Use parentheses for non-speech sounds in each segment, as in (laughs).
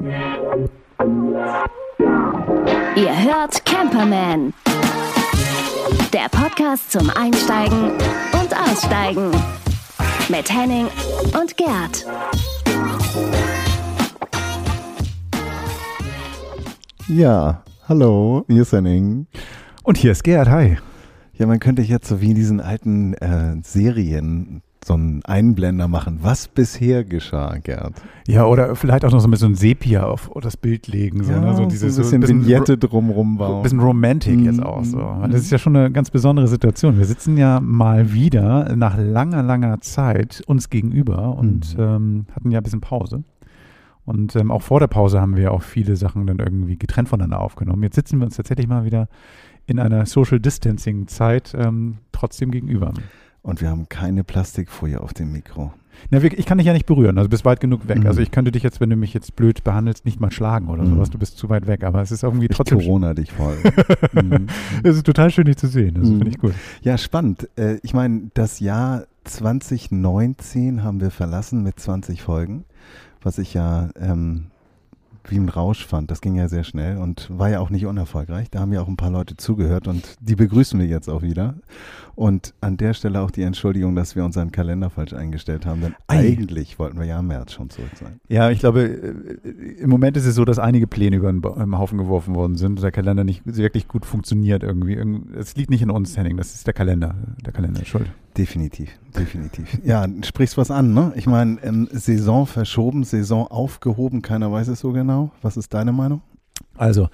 Ihr hört Camperman. Der Podcast zum Einsteigen und Aussteigen. Mit Henning und Gerd. Ja, hallo, hier ist Henning. Und hier ist Gerd, hi. Ja, man könnte jetzt so wie in diesen alten äh, Serien so einen Einblender machen, was bisher geschah, Gerd. Ja, oder vielleicht auch noch so ein bisschen Sepia auf das Bild legen. So, ja, ne? so dieses, so ein bisschen, Vignette drumrum bauen. Ein bisschen Romantic jetzt auch so. Weil das ist ja schon eine ganz besondere Situation. Wir sitzen ja mal wieder nach langer, langer Zeit uns gegenüber und mhm. ähm, hatten ja ein bisschen Pause. Und ähm, auch vor der Pause haben wir auch viele Sachen dann irgendwie getrennt voneinander aufgenommen. Jetzt sitzen wir uns tatsächlich mal wieder in einer Social Distancing Zeit ähm, trotzdem gegenüber. Und wir haben keine Plastikfolie auf dem Mikro. Na, ich kann dich ja nicht berühren, also bist weit genug weg. Mhm. Also ich könnte dich jetzt, wenn du mich jetzt blöd behandelst, nicht mal schlagen oder mhm. sowas. Du bist zu weit weg, aber es ist irgendwie trotzdem. Ich Corona dich voll. (laughs) mhm. Es ist total schön, dich zu sehen. Das finde ich gut. Ja, spannend. Äh, ich meine, das Jahr 2019 haben wir verlassen mit 20 Folgen was ich ja ähm, wie ein Rausch fand. Das ging ja sehr schnell und war ja auch nicht unerfolgreich. Da haben ja auch ein paar Leute zugehört und die begrüßen wir jetzt auch wieder. Und an der Stelle auch die Entschuldigung, dass wir unseren Kalender falsch eingestellt haben, denn Ei. eigentlich wollten wir ja im März schon zurück sein. Ja, ich glaube, äh, im Moment ist es so, dass einige Pläne über den Haufen geworfen worden sind. Der Kalender nicht wirklich gut funktioniert irgendwie. Es liegt nicht in uns, Henning, das ist der Kalender. Der Kalender ist schuld. Definitiv, definitiv. Ja, sprichst was an, ne? Ich meine, ähm, Saison verschoben, Saison aufgehoben, keiner weiß es so genau. Was ist deine Meinung? Also,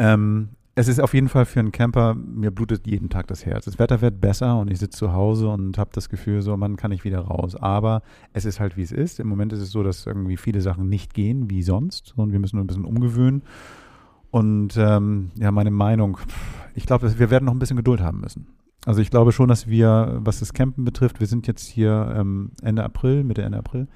ähm, es ist auf jeden Fall für einen Camper, mir blutet jeden Tag das Herz. Das Wetter wird besser und ich sitze zu Hause und habe das Gefühl, so, man kann nicht wieder raus. Aber es ist halt, wie es ist. Im Moment ist es so, dass irgendwie viele Sachen nicht gehen wie sonst und wir müssen nur ein bisschen umgewöhnen. Und ähm, ja, meine Meinung, ich glaube, wir werden noch ein bisschen Geduld haben müssen. Also ich glaube schon, dass wir, was das Campen betrifft, wir sind jetzt hier ähm, Ende April, Mitte Ende April,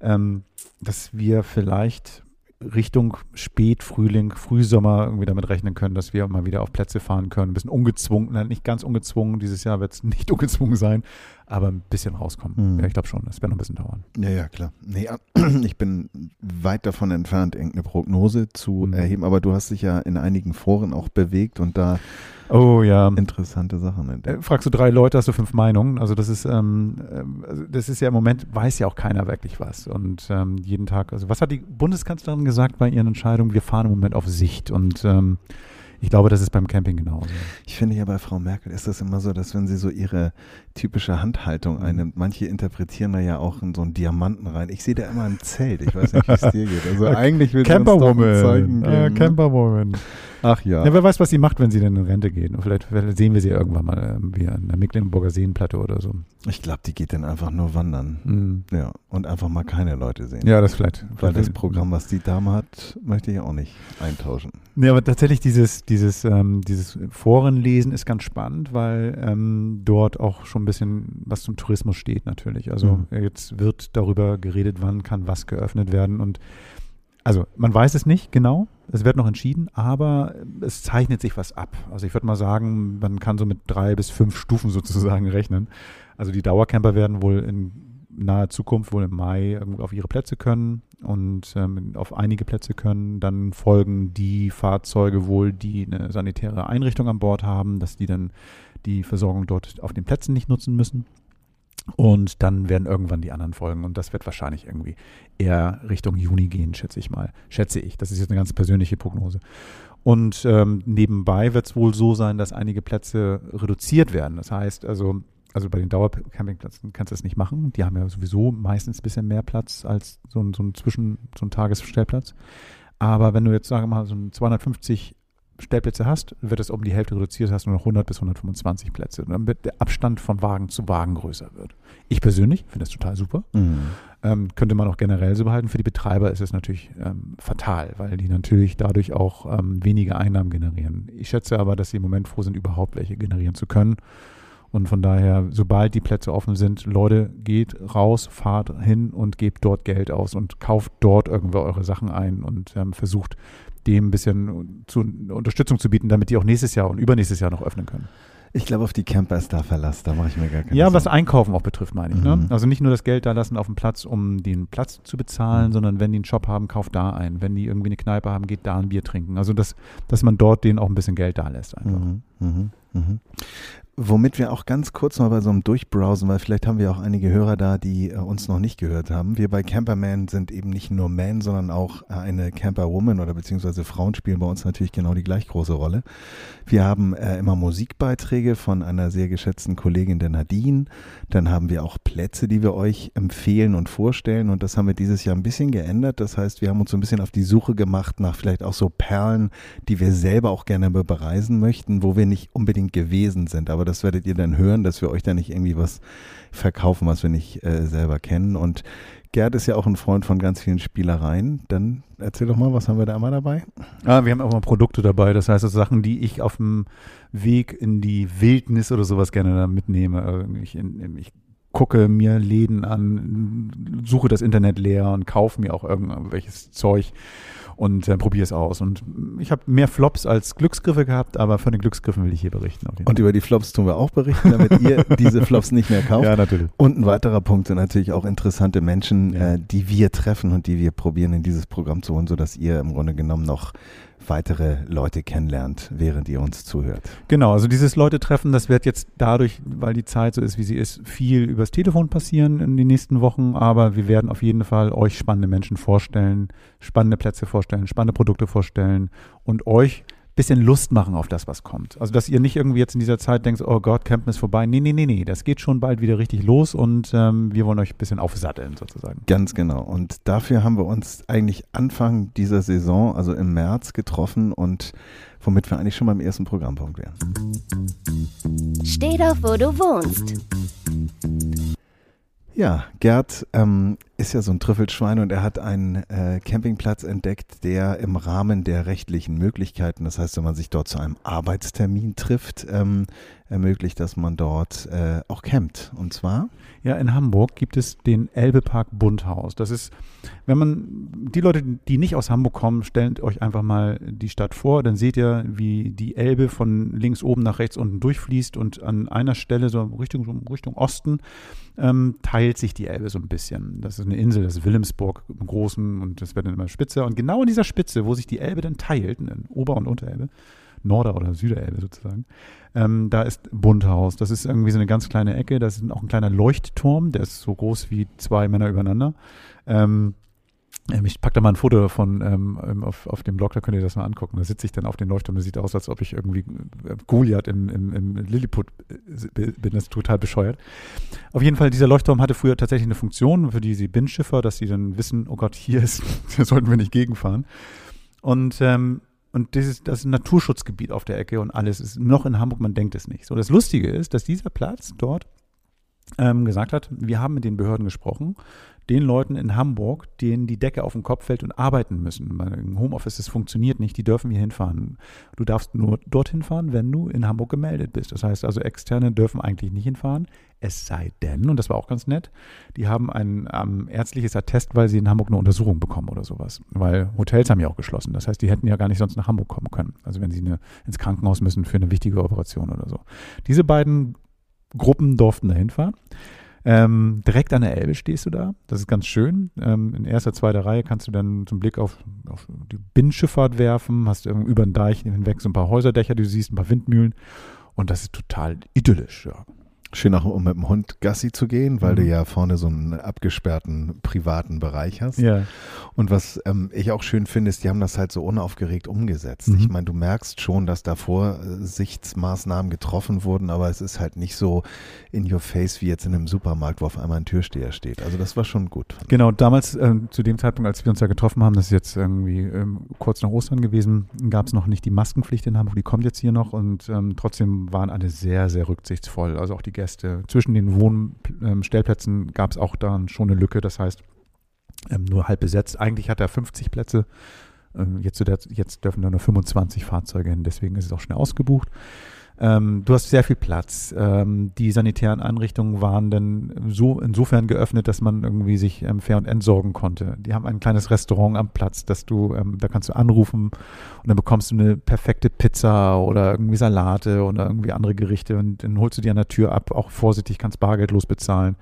ähm, dass wir vielleicht Richtung Spätfrühling, Frühsommer irgendwie damit rechnen können, dass wir mal wieder auf Plätze fahren können. Ein bisschen ungezwungen, nicht ganz ungezwungen, dieses Jahr wird es (laughs) nicht ungezwungen sein, aber ein bisschen rauskommen. Mhm. Ja, ich glaube schon, das wird noch ein bisschen dauern. Ja, ja, klar. Nee, (clears throat) ich bin weit davon entfernt, irgendeine Prognose zu mhm. erheben, aber du hast dich ja in einigen Foren auch bewegt und da Oh ja. Interessante Sachen. Entdeckt. Äh, fragst du drei Leute, hast du fünf Meinungen. Also das ist, ähm, äh, also das ist ja im Moment, weiß ja auch keiner wirklich was. Und ähm, jeden Tag, also was hat die Bundeskanzlerin gesagt bei ihren Entscheidungen? Wir fahren im Moment auf Sicht und ähm, ich glaube, das ist beim Camping genauso. Ich finde ja bei Frau Merkel ist das immer so, dass wenn sie so ihre typische Handhaltung einnimmt, manche interpretieren da ja auch in so einen Diamanten rein. Ich sehe da immer ein Zelt. Ich weiß nicht, wie (laughs) es dir geht. Also eigentlich will ein Zeichen geben. Äh, Camperwoman. Ach ja. ja. Wer weiß, was sie macht, wenn sie dann in Rente geht. Und vielleicht, vielleicht sehen wir sie irgendwann mal ähm, wie an der Mecklenburger Seenplatte oder so. Ich glaube, die geht dann einfach nur wandern. Mhm. Ja. Und einfach mal keine Leute sehen. Ja, das vielleicht. Weil das Programm, was die Dame hat, möchte ich auch nicht eintauschen. Ja, aber tatsächlich dieses, dieses, ähm, dieses Forenlesen ist ganz spannend, weil ähm, dort auch schon bisschen was zum Tourismus steht natürlich. Also mhm. jetzt wird darüber geredet, wann kann was geöffnet werden und also man weiß es nicht genau, es wird noch entschieden, aber es zeichnet sich was ab. Also ich würde mal sagen, man kann so mit drei bis fünf Stufen (laughs) sozusagen rechnen. Also die Dauercamper werden wohl in naher Zukunft, wohl im Mai, auf ihre Plätze können und ähm, auf einige Plätze können. Dann folgen die Fahrzeuge wohl, die eine sanitäre Einrichtung an Bord haben, dass die dann die Versorgung dort auf den Plätzen nicht nutzen müssen. Und dann werden irgendwann die anderen folgen. Und das wird wahrscheinlich irgendwie eher Richtung Juni gehen, schätze ich mal. Schätze ich. Das ist jetzt eine ganz persönliche Prognose. Und ähm, nebenbei wird es wohl so sein, dass einige Plätze reduziert werden. Das heißt also, also bei den Dauercampingplätzen kannst du das nicht machen. Die haben ja sowieso meistens ein bisschen mehr Platz als so ein, so ein Zwischen-, so ein Tagesstellplatz. Aber wenn du jetzt, sagen wir mal, so ein 250 Stellplätze hast, wird es um die Hälfte reduziert, hast du nur noch 100 bis 125 Plätze, damit der Abstand von Wagen zu Wagen größer wird. Ich persönlich finde das total super. Mhm. Ähm, könnte man auch generell so behalten. Für die Betreiber ist es natürlich ähm, fatal, weil die natürlich dadurch auch ähm, weniger Einnahmen generieren. Ich schätze aber, dass sie im Moment froh sind, überhaupt welche generieren zu können. Und von daher, sobald die Plätze offen sind, Leute, geht raus, fahrt hin und gebt dort Geld aus und kauft dort irgendwie eure Sachen ein und ähm, versucht dem ein bisschen zu, Unterstützung zu bieten, damit die auch nächstes Jahr und übernächstes Jahr noch öffnen können. Ich glaube, auf die Camper ist da Verlass, da mache ich mir gar keine Ja, Sorgen. was Einkaufen auch betrifft, meine ich. Ne? Mhm. Also nicht nur das Geld da lassen auf dem Platz, um den Platz zu bezahlen, Mhm. sondern wenn die einen Shop haben, kauft da ein. Wenn die irgendwie eine Kneipe haben, geht da ein Bier trinken. Also das, dass man dort denen auch ein bisschen Geld da lässt einfach. Mhm, mhm, mhm. Womit wir auch ganz kurz mal bei so einem Durchbrowsen, weil vielleicht haben wir auch einige Hörer da, die äh, uns noch nicht gehört haben. Wir bei Camperman sind eben nicht nur Man, sondern auch äh, eine Camperwoman oder beziehungsweise Frauen spielen bei uns natürlich genau die gleich große Rolle. Wir haben äh, immer Musikbeiträge von einer sehr geschätzten Kollegin der Nadine. Dann haben wir auch Plätze, die wir euch empfehlen und vorstellen. Und das haben wir dieses Jahr ein bisschen geändert. Das heißt, wir haben uns so ein bisschen auf die Suche gemacht nach vielleicht auch so Perlen, die wir selber auch gerne be- bereisen möchten, wo wir nicht unbedingt gewesen sind. Aber das werdet ihr dann hören, dass wir euch da nicht irgendwie was verkaufen, was wir nicht äh, selber kennen. Und Gerd ist ja auch ein Freund von ganz vielen Spielereien. Dann erzähl doch mal, was haben wir da immer dabei? Ah, wir haben auch mal Produkte dabei, das heißt also Sachen, die ich auf dem Weg in die Wildnis oder sowas gerne da mitnehme. Also Ich, ich gucke mir Läden an, suche das Internet leer und kaufe mir auch irgendwelches Zeug und äh, probiere es aus. Und ich habe mehr Flops als Glücksgriffe gehabt, aber von den Glücksgriffen will ich hier berichten. Und über die Flops tun wir auch berichten, damit ihr (laughs) diese Flops nicht mehr kauft. ja, natürlich. Und ein weiterer Punkt sind natürlich auch interessante Menschen, Ja. äh, die wir treffen und die wir probieren in dieses Programm zu holen, sodass ihr im Grunde genommen noch weitere Leute kennenlernt, während ihr uns zuhört. Genau, also dieses Leute treffen, das wird jetzt dadurch, weil die Zeit so ist, wie sie ist, viel übers Telefon passieren in den nächsten Wochen, aber wir werden auf jeden Fall euch spannende Menschen vorstellen, spannende Plätze vorstellen, spannende Produkte vorstellen und euch bisschen Lust machen auf das, was kommt. Also, dass ihr nicht irgendwie jetzt in dieser Zeit denkt, oh Gott, Campen ist vorbei. Nee, nee, nee, nee, das geht schon bald wieder richtig los und ähm, wir wollen euch ein bisschen aufsatteln sozusagen. Ganz genau. Und dafür haben wir uns eigentlich Anfang dieser Saison, also im März, getroffen und womit wir eigentlich schon beim ersten Programmpunkt wären. Steh doch, wo du wohnst. Ja, Gerd ähm, ist ja so ein Trüffelschwein und er hat einen äh, Campingplatz entdeckt, der im Rahmen der rechtlichen Möglichkeiten, das heißt, wenn man sich dort zu einem Arbeitstermin trifft, ähm, ermöglicht, dass man dort äh, auch campt. Und zwar Ja, in Hamburg gibt es den Elbepark Bunthaus. Das ist, wenn man, die Leute, die nicht aus Hamburg kommen, stellt euch einfach mal die Stadt vor, dann seht ihr, wie die Elbe von links oben nach rechts unten durchfließt und an einer Stelle, so Richtung, Richtung Osten, ähm, teilt sich die Elbe so ein bisschen. Das ist eine Insel, das ist Wilhelmsburg im Großen und das wird dann immer spitzer. Und genau in dieser Spitze, wo sich die Elbe dann teilt, in Ober- und Unterelbe, Norder- oder Süderelbe sozusagen, ähm, da ist Bunthaus. Das ist irgendwie so eine ganz kleine Ecke. Das ist auch ein kleiner Leuchtturm, der ist so groß wie zwei Männer übereinander. Ähm, ähm, ich packe da mal ein Foto davon ähm, ähm, auf, auf dem Blog, da könnt ihr das mal angucken. Da sitze ich dann auf den Leuchtturm, das sieht aus, als ob ich irgendwie äh, Goliath im, im, im Lilliput äh, bin. Das ist total bescheuert. Auf jeden Fall, dieser Leuchtturm hatte früher tatsächlich eine Funktion für diese Binnenschiffer, dass sie dann wissen, oh Gott, hier ist, (laughs) hier sollten wir nicht gegenfahren. Und ähm, und dieses, das ist ein Naturschutzgebiet auf der Ecke und alles ist noch in Hamburg, man denkt es nicht. So, das Lustige ist, dass dieser Platz dort ähm, gesagt hat, wir haben mit den Behörden gesprochen, den Leuten in Hamburg, denen die Decke auf den Kopf fällt und arbeiten müssen. Im Homeoffice, das funktioniert nicht, die dürfen hier hinfahren. Du darfst nur dorthin fahren, wenn du in Hamburg gemeldet bist. Das heißt also, Externe dürfen eigentlich nicht hinfahren, es sei denn, und das war auch ganz nett, die haben ein ähm, ärztliches Attest, weil sie in Hamburg eine Untersuchung bekommen oder sowas. Weil Hotels haben ja auch geschlossen. Das heißt, die hätten ja gar nicht sonst nach Hamburg kommen können. Also wenn sie eine, ins Krankenhaus müssen für eine wichtige Operation oder so. Diese beiden Gruppen durften da hinfahren. Ähm, direkt an der Elbe stehst du da. Das ist ganz schön. Ähm, in erster, zweiter Reihe kannst du dann zum Blick auf, auf die Binnenschifffahrt werfen, hast irgendwie über den Deich hinweg so ein paar Häuserdächer, die du siehst, ein paar Windmühlen. Und das ist total idyllisch. Ja. Schön auch, um mit dem Hund Gassi zu gehen, weil Mhm. du ja vorne so einen abgesperrten privaten Bereich hast. ja. Und was ähm, ich auch schön finde, ist, die haben das halt so unaufgeregt umgesetzt. Mhm. Ich meine, du merkst schon, dass da Vorsichtsmaßnahmen getroffen wurden, aber es ist halt nicht so in your face wie jetzt in einem Supermarkt, wo auf einmal ein Türsteher steht. Also das war schon gut. Genau, damals ähm, zu dem Zeitpunkt, als wir uns da getroffen haben, das ist jetzt irgendwie ähm, kurz nach Ostern gewesen, gab es noch nicht die Maskenpflicht in Hamburg, die kommt jetzt hier noch und ähm, trotzdem waren alle sehr, sehr rücksichtsvoll, also auch die Gäste. Zwischen den Wohnstellplätzen gab es auch dann schon eine Lücke, das heißt ähm, nur halb besetzt. Eigentlich hat er 50 Plätze Ähm, jetzt, jetzt dürfen da nur 25 Fahrzeuge hin, deswegen ist es auch schnell ausgebucht. Ähm, du hast sehr viel Platz. Ähm, die sanitären Einrichtungen waren dann so insofern geöffnet, dass man irgendwie sich ähm, fair und entsorgen konnte. Die haben ein kleines Restaurant am Platz, dass du, ähm, da kannst du anrufen und dann bekommst du eine perfekte Pizza oder irgendwie Salate oder irgendwie andere Gerichte und dann holst du die an der Tür ab. Auch vorsichtig, kannst bargeldlos bezahlen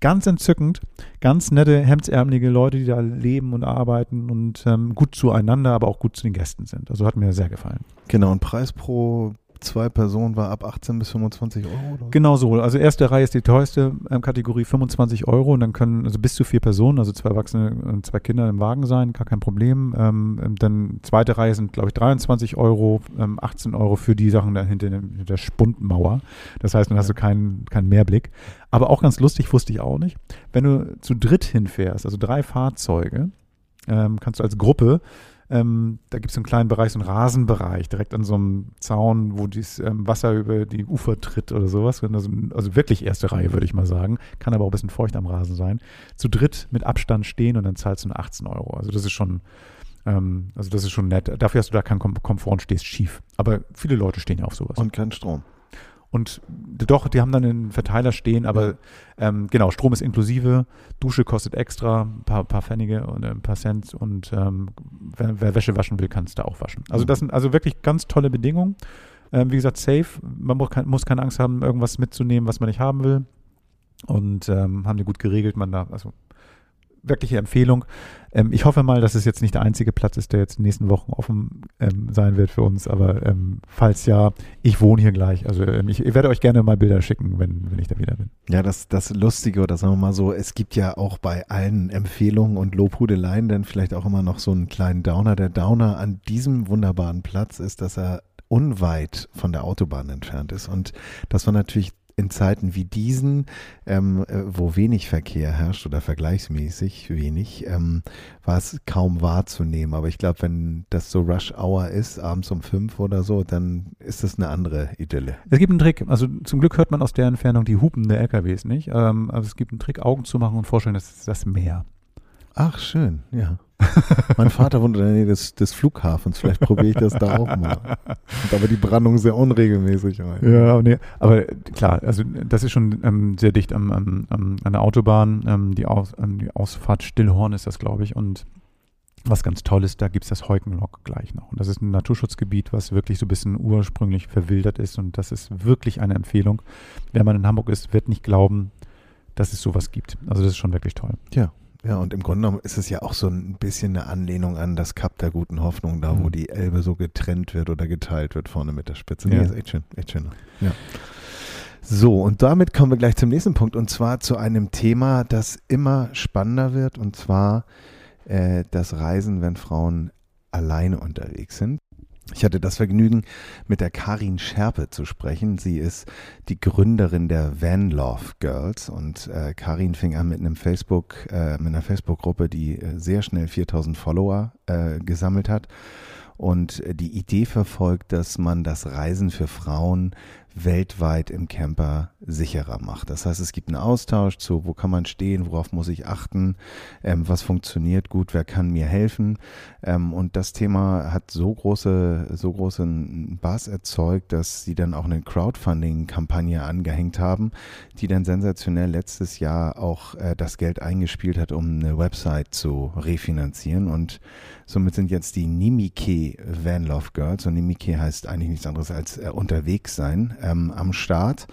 ganz entzückend, ganz nette, hemdsärmelige Leute, die da leben und arbeiten und ähm, gut zueinander, aber auch gut zu den Gästen sind. Also hat mir sehr gefallen. Genau, und Preis pro zwei Personen war ab 18 bis 25 Euro? Oder? Genau so. Also erste Reihe ist die teuerste ähm, Kategorie 25 Euro und dann können also bis zu vier Personen, also zwei Erwachsene und zwei Kinder im Wagen sein, gar kein Problem. Ähm, ähm dann zweite Reihe sind, glaube ich, 23 Euro, ähm, 18 Euro für die Sachen da hinter, hinter der Spundmauer. Das heißt, dann hast du keinen, keinen Mehrblick. Aber auch ganz lustig, wusste ich auch nicht. Wenn du zu dritt hinfährst, also drei Fahrzeuge, ähm, kannst du als Gruppe ähm, da gibt es einen kleinen Bereich, so einen Rasenbereich, direkt an so einem Zaun, wo dieses ähm, Wasser über die Ufer tritt oder sowas. Also, also, wirklich erste Reihe, würde ich mal sagen. Kann aber auch ein bisschen feucht am Rasen sein. Zu dritt mit Abstand stehen und dann zahlst du nur 18 Euro. Also das ist schon, ähm, also das ist schon nett. Dafür hast du da keinen Komfort und stehst schief. Aber viele Leute stehen ja auf sowas. Und kein Strom. Und doch, die haben dann einen Verteiler stehen, aber ähm, genau, Strom ist inklusive, Dusche kostet extra, ein paar, paar Pfennige und ein paar Cent und ähm, wer, wer, Wäsche waschen will, kann es da auch waschen. Also mhm. das sind also wirklich ganz tolle Bedingungen. Ähm, wie gesagt, safe, man muss, muss keine Angst haben, irgendwas mitzunehmen, was man nicht haben will. Und ähm, haben die gut geregelt, man da, also wirkliche Empfehlung. Ähm, ich hoffe mal, dass es jetzt nicht der einzige Platz ist, der jetzt in den nächsten Wochen offen ähm, sein wird für uns. Aber ähm, falls ja, ich wohne hier gleich. Also ähm, ich, ich, werde euch gerne mal Bilder schicken, wenn, wenn ich da wieder bin. Ja, das, das Lustige oder sagen wir mal so, es gibt ja auch bei allen Empfehlungen und Lobhudeleien dann vielleicht auch immer noch so einen kleinen Downer. Der Downer an diesem wunderbaren Platz ist, dass er unweit von der Autobahn entfernt ist. Und das war natürlich in Zeiten wie diesen, ähm, äh, wo wenig Verkehr herrscht oder vergleichsmäßig wenig, ähm, war es kaum wahrzunehmen. Aber ich glaube, wenn das so Rush Hour ist, abends um fünf oder so, dann ist das eine andere Idylle. Es gibt einen Trick. Also zum Glück hört man aus der Entfernung die Hupen der LKWs nicht. Ähm, also es gibt einen Trick, Augen zu machen und vorstellen, das ist das Meer. Ach, schön, ja. (laughs) mein Vater wohnt in der Nähe des, des Flughafens. Vielleicht probiere ich das da auch mal. Und aber die Brandung sehr unregelmäßig rein. Ja, nee, aber klar, also das ist schon ähm, sehr dicht am, am, am, an der Autobahn. Ähm, die, Aus, ähm, die Ausfahrt Stillhorn ist das, glaube ich. Und was ganz toll ist, da gibt es das Heukenlock gleich noch. Und das ist ein Naturschutzgebiet, was wirklich so ein bisschen ursprünglich verwildert ist. Und das ist wirklich eine Empfehlung. Wer mal in Hamburg ist, wird nicht glauben, dass es sowas gibt. Also das ist schon wirklich toll. Ja, ja, und im Grunde genommen ist es ja auch so ein bisschen eine Anlehnung an das Kap der guten Hoffnung, da wo mhm. die Elbe so getrennt wird oder geteilt wird vorne mit der Spitze. Nee, ja. ist echt schön, echt schön. Ja. So, und damit kommen wir gleich zum nächsten Punkt und zwar zu einem Thema, das immer spannender wird und zwar äh, das Reisen, wenn Frauen alleine unterwegs sind. Ich hatte das Vergnügen, mit der Karin Scherpe zu sprechen. Sie ist die Gründerin der Van Love Girls und äh, Karin fing an mit einem Facebook, äh, mit einer Facebook-Gruppe, die äh, sehr schnell 4000 Follower äh, gesammelt hat und die Idee verfolgt, dass man das Reisen für Frauen weltweit im Camper sicherer macht. Das heißt, es gibt einen Austausch zu, wo kann man stehen, worauf muss ich achten, ähm, was funktioniert gut, wer kann mir helfen. Ähm, und das Thema hat so große, so großen Bass erzeugt, dass sie dann auch eine Crowdfunding-Kampagne angehängt haben, die dann sensationell letztes Jahr auch äh, das Geld eingespielt hat, um eine Website zu refinanzieren. Und somit sind jetzt die Nimike Van Love Girls, und Nimike heißt eigentlich nichts anderes als äh, unterwegs sein, ähm, am Start.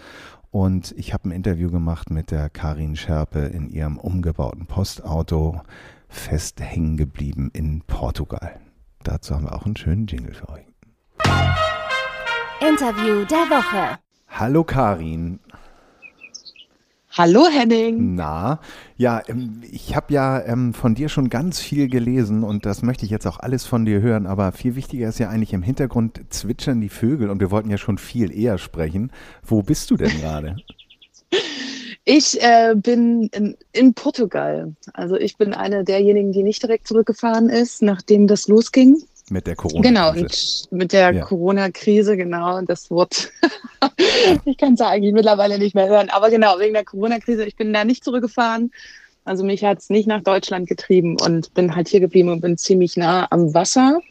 Und ich habe ein Interview gemacht mit der Karin Scherpe in ihrem umgebauten Postauto, fest hängen geblieben in Portugal. Dazu haben wir auch einen schönen Jingle für euch. Interview der Woche. Hallo Karin. Hallo Henning. Na, ja, ähm, ich habe ja ähm, von dir schon ganz viel gelesen und das möchte ich jetzt auch alles von dir hören, aber viel wichtiger ist ja eigentlich im Hintergrund zwitschern die Vögel und wir wollten ja schon viel eher sprechen. Wo bist du denn gerade? (laughs) Ich äh, bin in, in, Portugal. Also ich bin eine derjenigen, die nicht direkt zurückgefahren ist, nachdem das losging. Mit der Corona-Krise. Genau, und mit der ja. Corona-Krise, genau. Das Wort, (laughs) ich kann es eigentlich mittlerweile nicht mehr hören. Aber genau, wegen der Corona-Krise, ich bin da nicht zurückgefahren. Also mich hat es nicht nach Deutschland getrieben und bin halt hier geblieben und bin ziemlich nah am Wasser.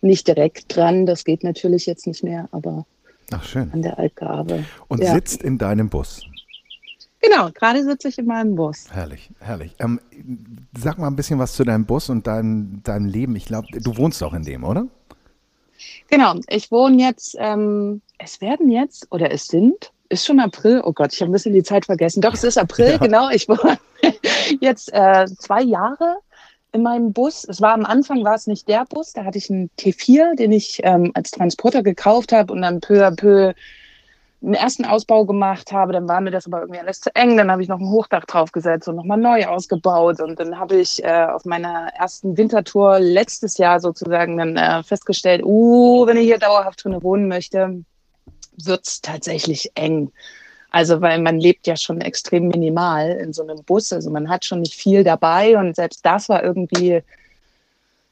Nicht direkt dran, das geht natürlich jetzt nicht mehr, aber Ach, schön. an der Altgabe. Und Ja. sitzt in deinem Bus. Genau, gerade sitze ich in meinem Bus. Herrlich, herrlich. Ähm, sag mal ein bisschen was zu deinem Bus und dein, deinem Leben. Ich glaube, du wohnst auch in dem, oder? Genau, ich wohne jetzt, ähm, es werden jetzt, oder es sind, ist schon April, oh Gott, ich habe ein bisschen die Zeit vergessen. Doch, es ist April, (laughs) Ja. genau. Ich wohne (laughs) jetzt äh, zwei Jahre in meinem Bus. Es war am Anfang, war es nicht der Bus, da hatte ich einen T4, den ich ähm, als Transporter gekauft habe und dann peu à peu einen ersten Ausbau gemacht habe. Dann war mir das aber irgendwie alles zu eng. Dann habe ich noch ein Hochdach draufgesetzt und nochmal neu ausgebaut. Und dann habe ich äh, auf meiner ersten Wintertour letztes Jahr sozusagen dann äh, festgestellt, uh, wenn ich hier dauerhaft drin wohnen möchte, wird's tatsächlich eng. Also, weil man lebt ja schon extrem minimal in so einem Bus. Also man hat schon nicht viel dabei und selbst das war irgendwie,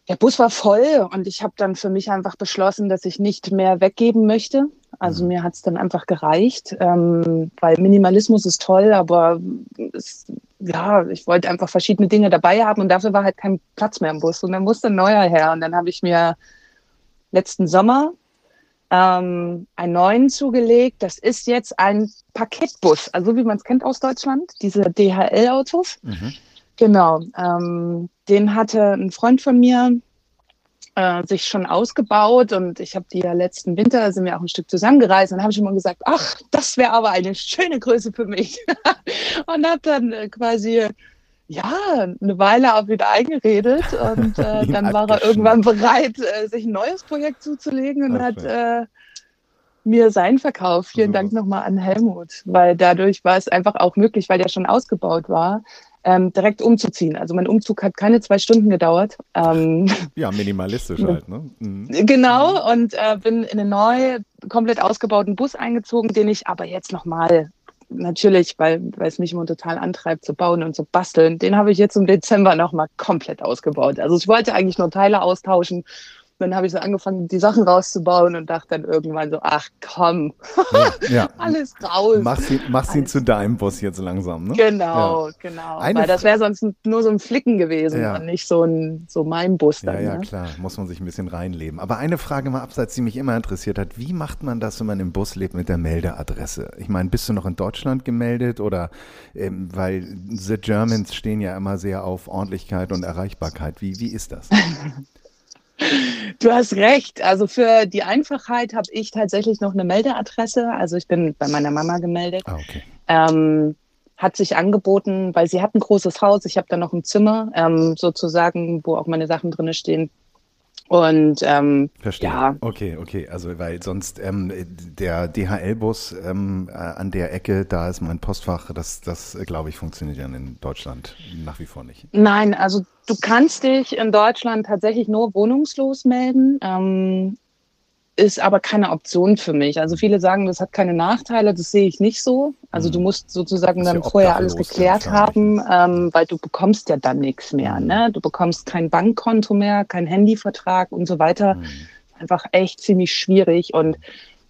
der Bus war voll und ich habe dann für mich einfach beschlossen, dass ich nicht mehr weggeben möchte. Also mir hat's dann einfach gereicht, ähm, weil Minimalismus ist toll, aber es, ja, ich wollte einfach verschiedene Dinge dabei haben und dafür war halt kein Platz mehr im Bus und dann musste ein neuer her und dann habe ich mir letzten Sommer ähm, einen neuen zugelegt. Das ist jetzt ein Paketbus, also wie man es kennt aus Deutschland, diese DHL-Autos. Mhm. Genau, ähm, den hatte ein Freund von mir äh, sich schon ausgebaut und ich habe die ja letzten Winter, sind wir auch ein Stück zusammengereist und habe ich immer gesagt, ach, das wäre aber eine schöne Größe für mich. (laughs) und habe dann äh, quasi ja, eine Weile auch wieder eingeredet und (laughs) äh, dann war er irgendwann bereit, äh, sich ein neues Projekt zuzulegen und Ach, hat äh, mir sein Verkauf. Vielen Super. Dank nochmal an Helmut, weil dadurch war es einfach auch möglich, weil der schon ausgebaut war, ähm, direkt umzuziehen. Also mein Umzug hat keine zwei Stunden gedauert. Ähm, Ja, minimalistisch (laughs) halt, ne? Mhm. Genau, und äh, bin in einen neu, komplett ausgebauten Bus eingezogen, den ich aber jetzt nochmal, natürlich, weil, weil es mich immer total antreibt zu bauen und zu basteln, den habe ich jetzt im Dezember nochmal komplett ausgebaut. Also ich wollte eigentlich nur Teile austauschen. Dann habe ich so angefangen, die Sachen rauszubauen und dachte dann irgendwann so, ach komm, Ja, ja. (laughs) alles raus. Mach's ihn, mach's ihn zu deinem Bus jetzt langsam, ne? Genau, genau. Eine Weil das wäre sonst nur so ein Flicken gewesen Ja. und nicht so ein so mein Bus Ja, dann. ja, ne? klar, muss man sich ein bisschen reinleben. Aber eine Frage mal abseits, die mich immer interessiert hat, wie macht man das, wenn man im Bus lebt mit der Meldeadresse? Ich meine, bist du noch in Deutschland gemeldet oder, ähm, weil The Germans stehen ja immer sehr auf Ordentlichkeit und Erreichbarkeit. Wie, wie ist das? (laughs) Du hast recht. Also für die Einfachheit habe ich tatsächlich noch eine Meldeadresse. Also ich bin bei meiner Mama gemeldet. Ah, okay. Ähm, hat sich angeboten, weil sie hat ein großes Haus. Ich habe da noch ein Zimmer ähm, sozusagen, wo auch meine Sachen drinne stehen. Und ähm, Verstehe. Ja. Okay, okay. Also, weil sonst ähm, der DHL-Bus ähm, äh, an der Ecke, da ist mein Postfach, das, das äh, glaube ich, funktioniert ja in Deutschland nach wie vor nicht. Nein, also du kannst dich in Deutschland tatsächlich nur wohnungslos melden. Ähm, ist aber keine Option für mich. Also viele sagen, das hat keine Nachteile, das sehe ich nicht so. Also du musst sozusagen dann vorher alles geklärt dann haben, ähm, weil du bekommst ja dann nichts mehr. Mhm. Ne? Du bekommst kein Bankkonto mehr, kein Handyvertrag und so weiter. Mhm. Einfach echt ziemlich schwierig. Und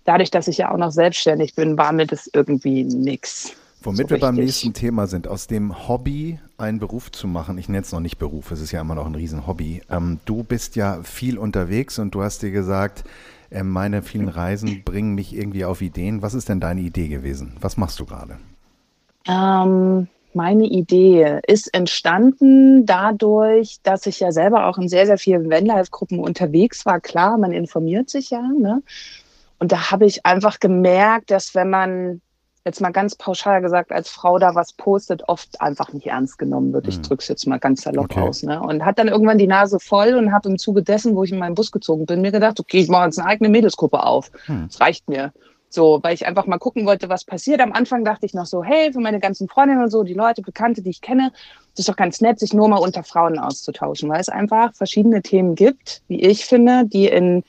dadurch, dass ich ja auch noch selbstständig bin, war mir das irgendwie nix. Womit so wir beim nächsten Thema sind, aus dem Hobby einen Beruf zu machen. Ich nenne es noch nicht Beruf, es ist ja immer noch ein Riesenhobby. Ähm, du bist ja viel unterwegs und du hast dir gesagt, äh, meine vielen Reisen bringen mich irgendwie auf Ideen. Was ist denn deine Idee gewesen? Was machst du gerade? Ähm, meine Idee ist entstanden dadurch, dass ich ja selber auch in sehr, sehr vielen Vanlife-Gruppen unterwegs war. Klar, man informiert sich ja. Ne? Und da habe ich einfach gemerkt, dass wenn man jetzt mal ganz pauschal gesagt, als Frau da was postet, oft einfach nicht ernst genommen wird. Ich Mhm. drück's jetzt mal ganz salopp Okay. aus. Ne? Und hat dann irgendwann die Nase voll und habe im Zuge dessen, wo ich in meinen Bus gezogen bin, mir gedacht, okay, ich mache jetzt eine eigene Mädelsgruppe auf. Hm. Das reicht mir. So, weil ich einfach mal gucken wollte, was passiert. Am Anfang dachte ich noch so, hey, für meine ganzen Freundinnen und so, die Leute, Bekannte, die ich kenne, das ist doch ganz nett, sich nur mal unter Frauen auszutauschen, weil es einfach verschiedene Themen gibt, wie ich finde, die in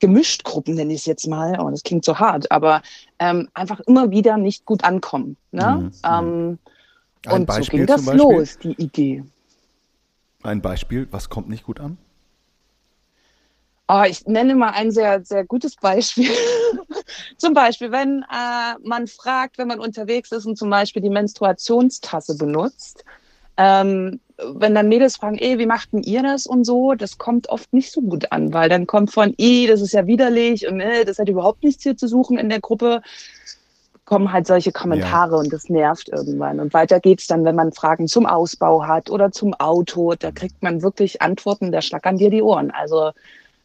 Gemischtgruppen, nenne ich es jetzt mal, oh, das klingt so hart, aber ähm, einfach immer wieder nicht gut ankommen. Ne? Mhm. Ähm, und so Beispiel ging das los, die Idee. Ein Beispiel, was kommt nicht gut an? Oh, ich nenne mal ein sehr, sehr gutes Beispiel. (laughs) zum Beispiel, wenn äh, man fragt, wenn man unterwegs ist und zum Beispiel die Menstruationstasse benutzt, Ähm, wenn dann Mädels fragen, ey, wie macht denn ihr das und so, das kommt oft nicht so gut an, weil dann kommt von, ey, das ist ja widerlich und äh, das hat überhaupt nichts hier zu suchen in der Gruppe, kommen halt solche Kommentare ja. und das nervt irgendwann. Und weiter geht's dann, wenn man Fragen zum Ausbau hat oder zum Auto, da kriegt man wirklich Antworten, da schlackern dir die Ohren. Also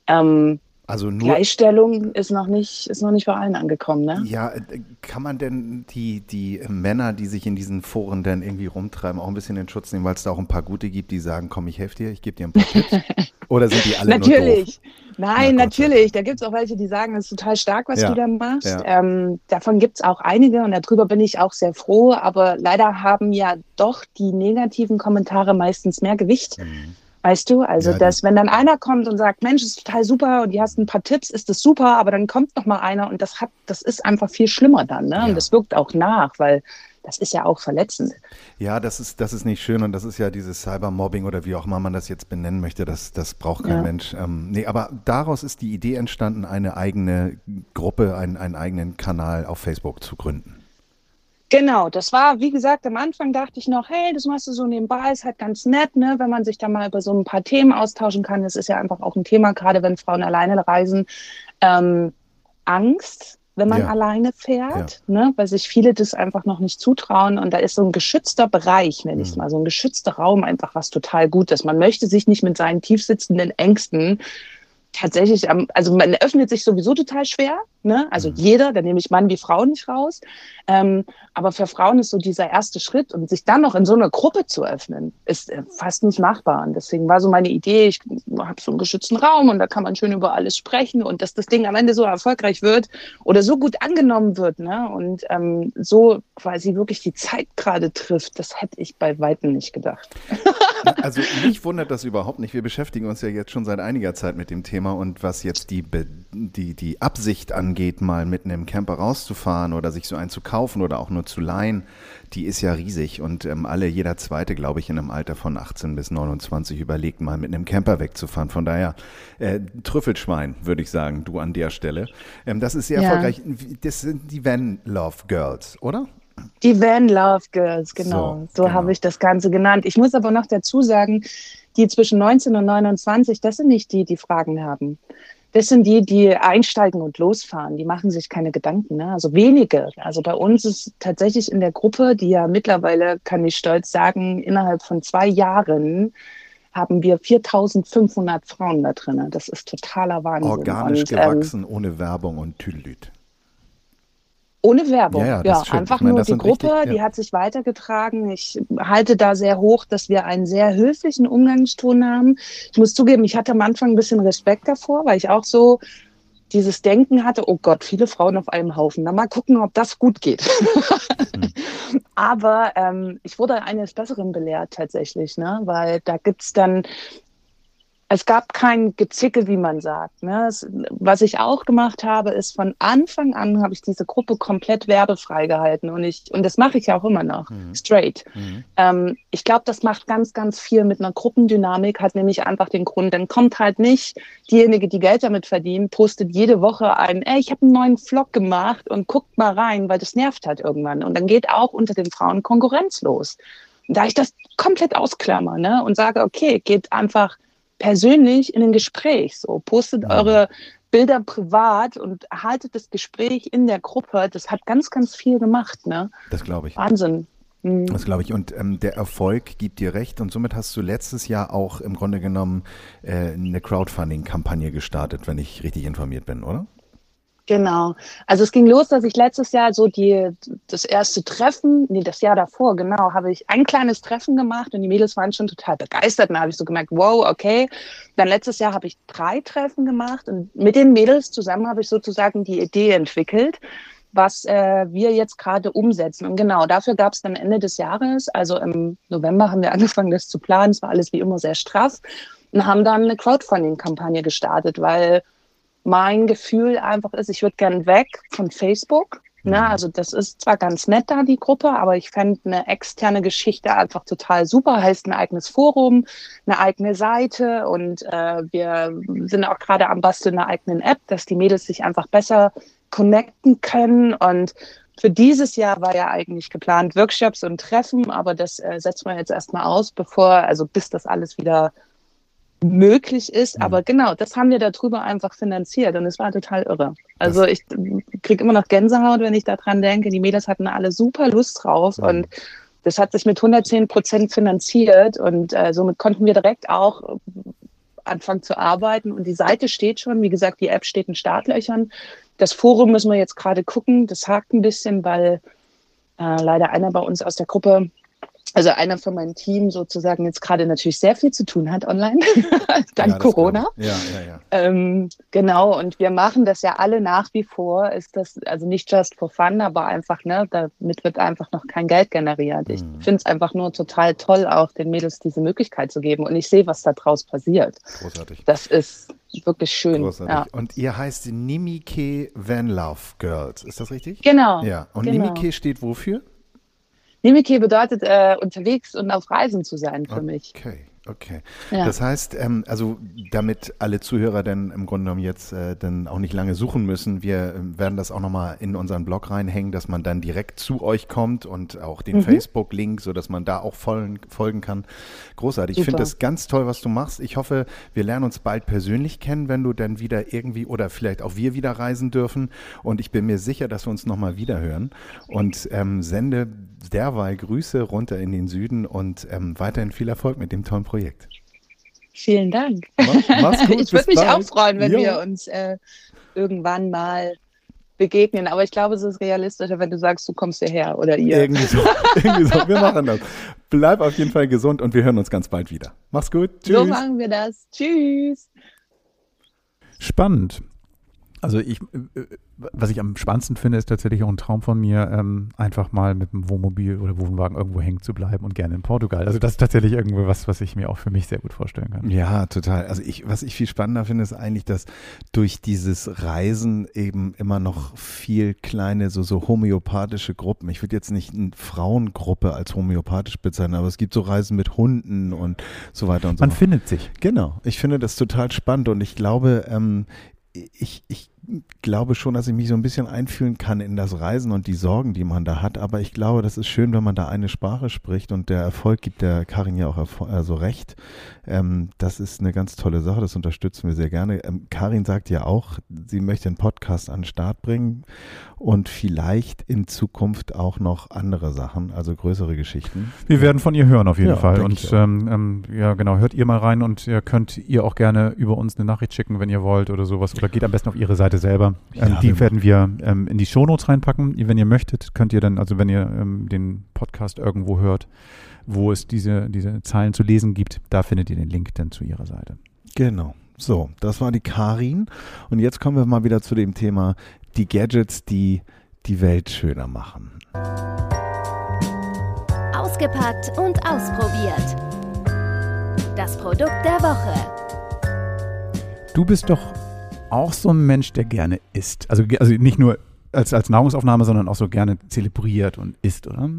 ähm, also nur, Gleichstellung ist noch nicht, ist noch nicht bei allen angekommen, ne? Ja, äh, kann man denn die, die Männer, die sich in diesen Foren dann irgendwie rumtreiben, auch ein bisschen in Schutz nehmen, weil es da auch ein paar gute gibt, die sagen, komm, ich helfe dir, ich gebe dir ein paar Tipps? (laughs) Oder sind die alle Natürlich. Nein, Na, natürlich. Da gibt es auch welche, die sagen, es ist total stark, was ja. du da machst. Ja. Ähm, davon gibt es auch einige und darüber bin ich auch sehr froh. Aber leider haben ja doch die negativen Kommentare meistens mehr Gewicht. Mhm. Weißt du, also ja, dass wenn dann einer kommt und sagt, Mensch, ist total super und du hast ein paar Tipps, ist das super, aber dann kommt noch mal einer und das hat, das ist einfach viel schlimmer dann, ne? Ja. Und das wirkt auch nach, weil das ist ja auch verletzend. Ja, das ist, das ist nicht schön und das ist ja dieses Cybermobbing oder wie auch immer man das jetzt benennen möchte, das, das braucht kein ja. Mensch. Ähm, nee, aber daraus ist die Idee entstanden, eine eigene Gruppe, einen, einen eigenen Kanal auf Facebook zu gründen. Genau, das war, wie gesagt, am Anfang dachte ich noch, hey, das machst du so nebenbei, ist halt ganz nett, ne, wenn man sich da mal über so ein paar Themen austauschen kann. Das ist ja einfach auch ein Thema, gerade wenn Frauen alleine reisen. Ähm, Angst, wenn man ja. alleine fährt, ja. ne, weil sich viele das einfach noch nicht zutrauen. Und da ist so ein geschützter Bereich, nenne ich es mhm. mal, so ein geschützter Raum einfach was total Gutes. Man möchte sich nicht mit seinen tiefsitzenden Ängsten tatsächlich, also man öffnet sich sowieso total schwer, ne? Also mhm. jeder, da nehme ich Mann wie Frau nicht raus. Ähm, aber für Frauen ist so dieser erste Schritt und sich dann noch in so einer Gruppe zu öffnen, ist äh, fast nicht machbar. Und deswegen war so meine Idee, ich habe so einen geschützten Raum und da kann man schön über alles sprechen und dass das Ding am Ende so erfolgreich wird oder so gut angenommen wird, ne? Und ähm, so quasi wirklich die Zeit gerade trifft, das hätte ich bei Weitem nicht gedacht. (laughs) Also mich wundert das überhaupt nicht. Wir beschäftigen uns ja jetzt schon seit einiger Zeit mit dem Thema und was jetzt die, die, die Absicht angeht, mal mit einem Camper rauszufahren oder sich so einen zu kaufen oder auch nur zu leihen, die ist ja riesig und ähm, alle, jeder Zweite, glaube ich, in einem Alter von 18 bis 29 überlegt mal mit einem Camper wegzufahren. Von daher äh, Trüffelschwein, würde ich sagen, du an der Stelle. Ähm, das ist sehr ja. erfolgreich. Das sind die Van Love Girls, oder? Die Van Love Girls, genau. So, so genau. habe ich das Ganze genannt. Ich muss aber noch dazu sagen, die zwischen 19 und 29, das sind nicht die, die Fragen haben. Das sind die, die einsteigen und losfahren. Die machen sich keine Gedanken. Ne? Also wenige. Also bei uns ist tatsächlich in der Gruppe, die ja mittlerweile, kann ich stolz sagen, innerhalb von zwei Jahren haben wir 4500 Frauen da drin. Das ist totaler Wahnsinn. Organisch und, ähm, gewachsen, ähm, ohne Werbung und Tüdelüt. Ohne Werbung, ja, ja, einfach meine, nur die Gruppe, richtig, ja. die hat sich weitergetragen. Ich halte da sehr hoch, dass wir einen sehr höflichen Umgangston haben. Ich muss zugeben, ich hatte am Anfang ein bisschen Respekt davor, weil ich auch so dieses Denken hatte, oh Gott, viele Frauen auf einem Haufen. Na mal gucken, ob das gut geht. mhm. (laughs) Aber ähm, ich wurde eines Besseren belehrt tatsächlich, ne? weil da gibt's dann es gab kein Gezicke, wie man sagt. Ne? Es, was ich auch gemacht habe, ist von Anfang an habe ich diese Gruppe komplett werbefrei gehalten und ich und das mache ich ja auch immer noch mhm. straight. Mhm. Ähm, ich glaube, das macht ganz, ganz viel mit einer Gruppendynamik, hat nämlich einfach den Grund, dann kommt halt nicht diejenige, die Geld damit verdient, postet jede Woche ein, ey, ich habe einen neuen Vlog gemacht und guckt mal rein, weil das nervt halt irgendwann und dann geht auch unter den Frauen Konkurrenz los. da ich das komplett ausklammer ne, und sage, okay, geht einfach persönlich in ein Gespräch. So, postet eure Bilder privat und haltet das Gespräch in der Gruppe. Das hat ganz, ganz viel gemacht. Ne? Das glaube ich. Wahnsinn. Mhm. Das glaube ich. Und ähm, der Erfolg gibt dir recht. Und somit hast du letztes Jahr auch im Grunde genommen äh, eine Crowdfunding-Kampagne gestartet, wenn ich richtig informiert bin, oder? Genau. Also es ging los, dass ich letztes Jahr so die, das erste Treffen, nee, das Jahr davor, genau, habe ich ein kleines Treffen gemacht und die Mädels waren schon total begeistert. Und da habe ich so gemerkt, wow, okay. Dann letztes Jahr habe ich drei Treffen gemacht und mit den Mädels zusammen habe ich sozusagen die Idee entwickelt, was äh, wir jetzt gerade umsetzen. Und genau, dafür gab es dann Ende des Jahres, also im November haben wir angefangen, das zu planen. Es war alles wie immer sehr straff und haben dann eine Crowdfunding-Kampagne gestartet, weil mein Gefühl einfach ist, ich würde gern weg von Facebook. Ne? Mhm. Also das ist zwar ganz nett da, die Gruppe, aber ich fände eine externe Geschichte einfach total super. Heißt ein eigenes Forum, eine eigene Seite und äh, wir sind auch gerade am Basteln einer eigenen App, dass die Mädels sich einfach besser connecten können und für dieses Jahr war ja eigentlich geplant Workshops und Treffen, aber das äh, setzt man jetzt erstmal aus, bevor, also bis das alles wieder möglich ist. Mhm. Aber genau, das haben wir darüber einfach finanziert und es war total irre. Also ich kriege immer noch Gänsehaut, wenn ich daran denke. Die Mädels hatten alle super Lust drauf mhm. und das hat sich mit 110 Prozent finanziert und äh, somit konnten wir direkt auch anfangen zu arbeiten. Und die Seite steht schon, wie gesagt, die App steht in Startlöchern. Das Forum müssen wir jetzt gerade gucken. Das hakt ein bisschen, weil äh, leider einer bei uns aus der Gruppe also einer von meinem Team sozusagen jetzt gerade natürlich sehr viel zu tun hat online, (laughs) dank ja, Corona. Ja, ja, ja. Ähm, genau, und wir machen das ja alle nach wie vor, ist das also nicht just for fun, aber einfach, ne, damit wird einfach noch kein Geld generiert. Ich mhm. finde es einfach nur total toll, auch den Mädels diese Möglichkeit zu geben und ich sehe, was da draus passiert. Großartig. Das ist wirklich schön. Großartig. Ja. Und ihr heißt Nimike Van Love Girls, ist das richtig? Genau. Ja, und genau. Nimike steht wofür? Nimike bedeutet äh, unterwegs und auf Reisen zu sein für okay. mich. Okay. Okay. Ja. Das heißt, ähm, also damit alle Zuhörer dann im Grunde genommen jetzt äh, dann auch nicht lange suchen müssen, wir äh, werden das auch nochmal in unseren Blog reinhängen, dass man dann direkt zu euch kommt und auch den mhm. Facebook-Link, sodass man da auch folgen, folgen kann. Großartig. Super. Ich finde das ganz toll, was du machst. Ich hoffe, wir lernen uns bald persönlich kennen, wenn du dann wieder irgendwie oder vielleicht auch wir wieder reisen dürfen. Und ich bin mir sicher, dass wir uns nochmal wieder hören. Und ähm, sende derweil Grüße runter in den Süden und ähm, weiterhin viel Erfolg mit dem tollen Projekt. Vielen Dank. Mach's (laughs) gut, ich würde mich bald. auch freuen, wenn jo. wir uns äh, irgendwann mal begegnen. Aber ich glaube, es ist realistischer, wenn du sagst, du kommst hierher oder ihr. Irgendwie so. (laughs) Irgendwie so. Wir machen das. Bleib auf jeden Fall gesund und wir hören uns ganz bald wieder. Mach's gut. Tschüss. So machen wir das. Tschüss. Spannend. Also ich, äh, äh, was ich am spannendsten finde, ist tatsächlich auch ein Traum von mir, ähm, einfach mal mit dem Wohnmobil oder Wohnwagen irgendwo hängen zu bleiben und gerne in Portugal. Also das ist tatsächlich irgendwie was, was ich mir auch für mich sehr gut vorstellen kann. Ja, total. Also ich, was ich viel spannender finde, ist eigentlich, dass durch dieses Reisen eben immer noch viel kleine, so, so homöopathische Gruppen. Ich würde jetzt nicht eine Frauengruppe als homöopathisch bezeichnen, aber es gibt so Reisen mit Hunden und so weiter und so Man fort. findet sich. Genau. Ich finde das total spannend und ich glaube, ähm, ich, ich glaube schon, dass ich mich so ein bisschen einfühlen kann in das Reisen und die Sorgen, die man da hat. Aber ich glaube, das ist schön, wenn man da eine Sprache spricht und der Erfolg gibt der Karin ja auch also recht. Ähm, das ist eine ganz tolle Sache, das unterstützen wir sehr gerne. Ähm, Karin sagt ja auch, sie möchte einen Podcast an den Start bringen und vielleicht in Zukunft auch noch andere Sachen, also größere Geschichten. Wir werden von ihr hören auf jeden ja, Fall. Und ähm, ähm, ja, genau, hört ihr mal rein und ihr könnt ihr auch gerne über uns eine Nachricht schicken, wenn ihr wollt oder sowas. Oder geht am besten auf ihre Seite selber. Ähm, ja, die werden wir ähm, in die Shownotes reinpacken. Wenn ihr möchtet, könnt ihr dann, also wenn ihr den Podcast irgendwo hört, wo es diese, diese Zeilen zu lesen gibt. Da findet ihr den Link dann zu ihrer Seite. Genau. So, das war die Karin. Und jetzt kommen wir mal wieder zu dem Thema die Gadgets, die die Welt schöner machen. Ausgepackt und ausprobiert. Das Produkt der Woche. Du bist doch auch so ein Mensch, der gerne isst. Also, also nicht nur als, als Nahrungsaufnahme, sondern auch so gerne zelebriert und isst, oder?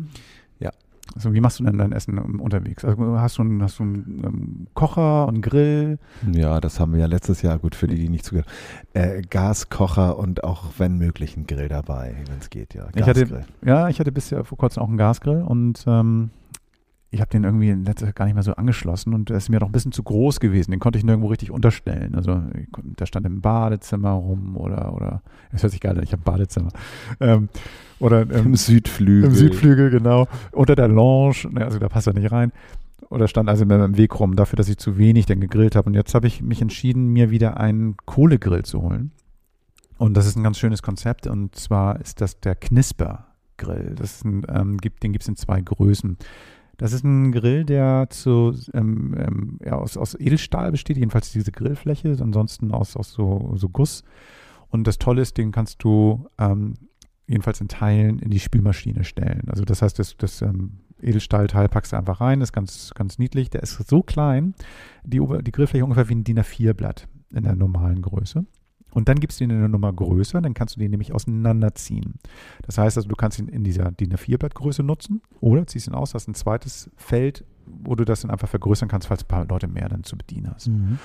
Also wie machst du denn dein Essen unterwegs? Also hast du einen, hast du einen ähm, Kocher und einen Grill? Ja, das haben wir ja letztes Jahr, gut für die, die nicht zugehört, äh, Gaskocher und auch, wenn möglich, einen Grill dabei, wenn es geht, ja. Ich hatte, ja, ich hatte bisher vor kurzem auch einen Gasgrill und ähm, ich habe den irgendwie letztes Jahr gar nicht mehr so angeschlossen und der ist mir doch ein bisschen zu groß gewesen. Den konnte ich nirgendwo richtig unterstellen. Also der stand im Badezimmer rum oder, oder, das hört sich geil an, ich habe ein Badezimmer. Ähm, oder ähm, im Südflügel. Im Südflügel, genau. Unter der Lounge, ne, also da passt er nicht rein. Oder stand also mir im Weg rum, dafür, dass ich zu wenig denn gegrillt habe. Und jetzt habe ich mich entschieden, mir wieder einen Kohlegrill zu holen. Und das ist ein ganz schönes Konzept. Und zwar ist das der. Das ist ein, ähm, gibt, den gibt es in zwei Größen. Das ist ein Grill, der zu, ähm, ähm, ja, aus, aus Edelstahl besteht, jedenfalls diese Grillfläche, ansonsten aus, aus so, so Guss. Und das Tolle ist, den kannst du ähm, jedenfalls in Teilen in die Spülmaschine stellen. Also das heißt, das, das ähm, Edelstahlteil packst du einfach rein, ist ganz, ganz niedlich. Der ist so klein, die, die Grillfläche ungefähr wie ein DIN A4-Blatt in der normalen Größe. Und dann gibst du ihn in eine Nummer größer, dann kannst du den nämlich auseinanderziehen. Das heißt also, du kannst ihn in dieser DIN A4-Blattgröße nutzen oder ziehst ihn aus, hast ein zweites Feld wo du das dann einfach vergrößern kannst, falls ein paar Leute mehr dann zu bedienen hast. Mhm.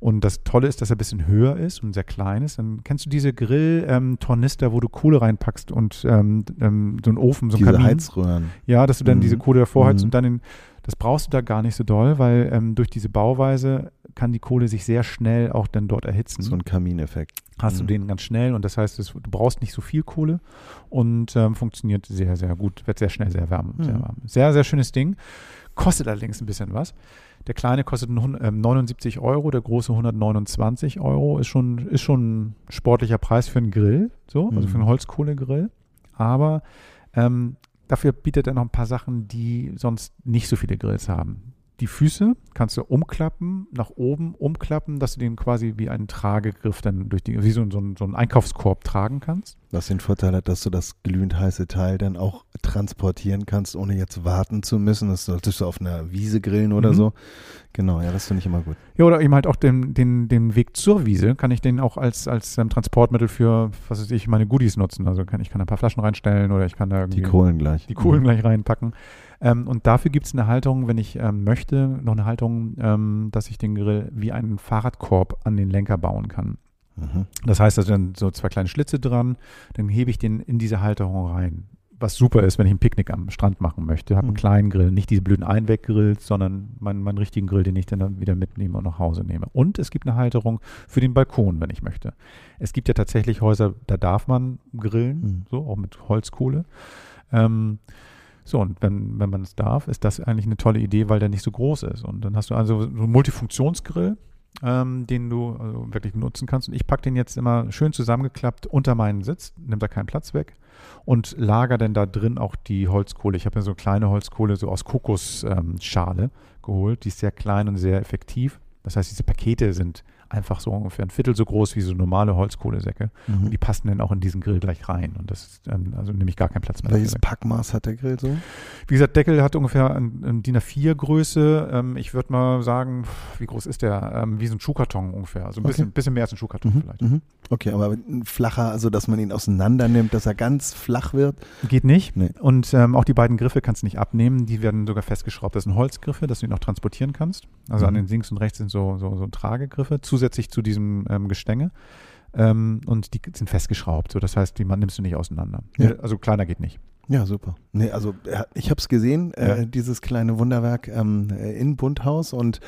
Und das Tolle ist, dass er ein bisschen höher ist und sehr klein ist. Dann kennst du diese Grill-Tornister, ähm, wo du Kohle reinpackst und ähm, ähm, so einen Ofen, so einen Diese Kamin. Heizröhren. Ja, dass du dann Mhm. diese Kohle davor heizt Mhm. und dann in, das brauchst du da gar nicht so doll, weil ähm, durch diese Bauweise kann die Kohle sich sehr schnell auch dann dort erhitzen. So ein Kamineffekt. Hast du Mhm. den ganz schnell und das heißt, es, du brauchst nicht so viel Kohle und ähm, funktioniert sehr, sehr gut, wird sehr schnell sehr warm. Sehr, Mhm. warm. sehr, sehr schönes Ding. Kostet allerdings ein bisschen was. Der kleine kostet nun, ähm, 79 Euro, der große 129 Euro. Ist schon, ist schon ein sportlicher Preis für einen Grill, so, also Mhm. für einen Holzkohlegrill. Aber ähm, dafür bietet er noch ein paar Sachen, die sonst nicht so viele Grills haben. Die Füße kannst du umklappen, nach oben umklappen, dass du den quasi wie einen Tragegriff dann durch die, wie so, so, einen- so einen Einkaufskorb tragen kannst. Was den Vorteil hat, dass du das glühend heiße Teil dann auch transportieren kannst, ohne jetzt warten zu müssen. Das solltest du auf einer Wiese grillen oder Mhm. so. Genau, ja, das finde ich immer gut. Ja, oder eben halt auch den, den, den Weg zur Wiese kann ich den auch als, als ähm, Transportmittel für, was weiß ich, meine Goodies nutzen. Also kann, ich kann ein paar Flaschen reinstellen oder ich kann da irgendwie Die Kohlen gleich. die Kohlen Mhm. gleich reinpacken. Ähm, und dafür gibt es eine Haltung, wenn ich ähm, möchte, noch eine Haltung, ähm, dass ich den Grill wie einen Fahrradkorb an den Lenker bauen kann. Mhm. Das heißt, da sind so zwei kleine Schlitze dran, dann hebe ich den in diese Halterung rein. Was super ist, wenn ich ein Picknick am Strand machen möchte. Habe einen Mhm. kleinen Grill, nicht diese blöden Einweggrills, sondern meinen, meinen richtigen Grill, den ich dann, dann wieder mitnehme und nach Hause nehme. Und es gibt eine Halterung für den Balkon, wenn ich möchte. Es gibt ja tatsächlich Häuser, da darf man grillen, Mhm. so auch mit Holzkohle. Ähm, so, und wenn, wenn man es darf, ist das eigentlich eine tolle Idee, weil der nicht so groß ist. Und dann hast du also so einen Multifunktionsgrill, ähm, den du also wirklich nutzen kannst. Und ich packe den jetzt immer schön zusammengeklappt unter meinen Sitz, nimmt da keinen Platz weg und lager dann da drin auch die Holzkohle. Ich habe mir so kleine Holzkohle so aus Kokosschale ähm, geholt. Die ist sehr klein und sehr effektiv. Das heißt, diese Pakete sind einfach so ungefähr ein Viertel so groß wie so normale Holzkohlesäcke. Und Mhm. die passen dann auch in diesen Grill gleich rein. Und das ist ähm, also nämlich gar keinen Platz mehr. Welches. Packmaß hat der Grill so? Wie gesagt, Deckel hat ungefähr ein, ein DIN A4 Größe. Ähm, ich würde mal sagen, wie groß ist der? Ähm, wie so ein Schuhkarton ungefähr. Also ein bisschen, Okay. bisschen mehr als ein Schuhkarton Mhm. vielleicht. Mhm. Okay, aber ein flacher, also dass man ihn auseinander nimmt, dass er ganz flach wird. Geht nicht. Nee. Und ähm, auch die beiden Griffe kannst du nicht abnehmen. Die werden sogar festgeschraubt. Das sind Holzgriffe, dass du ihn auch transportieren kannst. Also an Mhm. den links und rechts sind so, so, so Tragegriffe, zusätzlich zu diesem ähm, Gestänge. Ähm, und die sind festgeschraubt. So, das heißt, die man- nimmst du nicht auseinander. Ja. Also kleiner geht nicht. Ja, super. Nee, also äh, ich habe es gesehen, äh, Ja. dieses kleine Wunderwerk ähm, äh, in Bunthaus und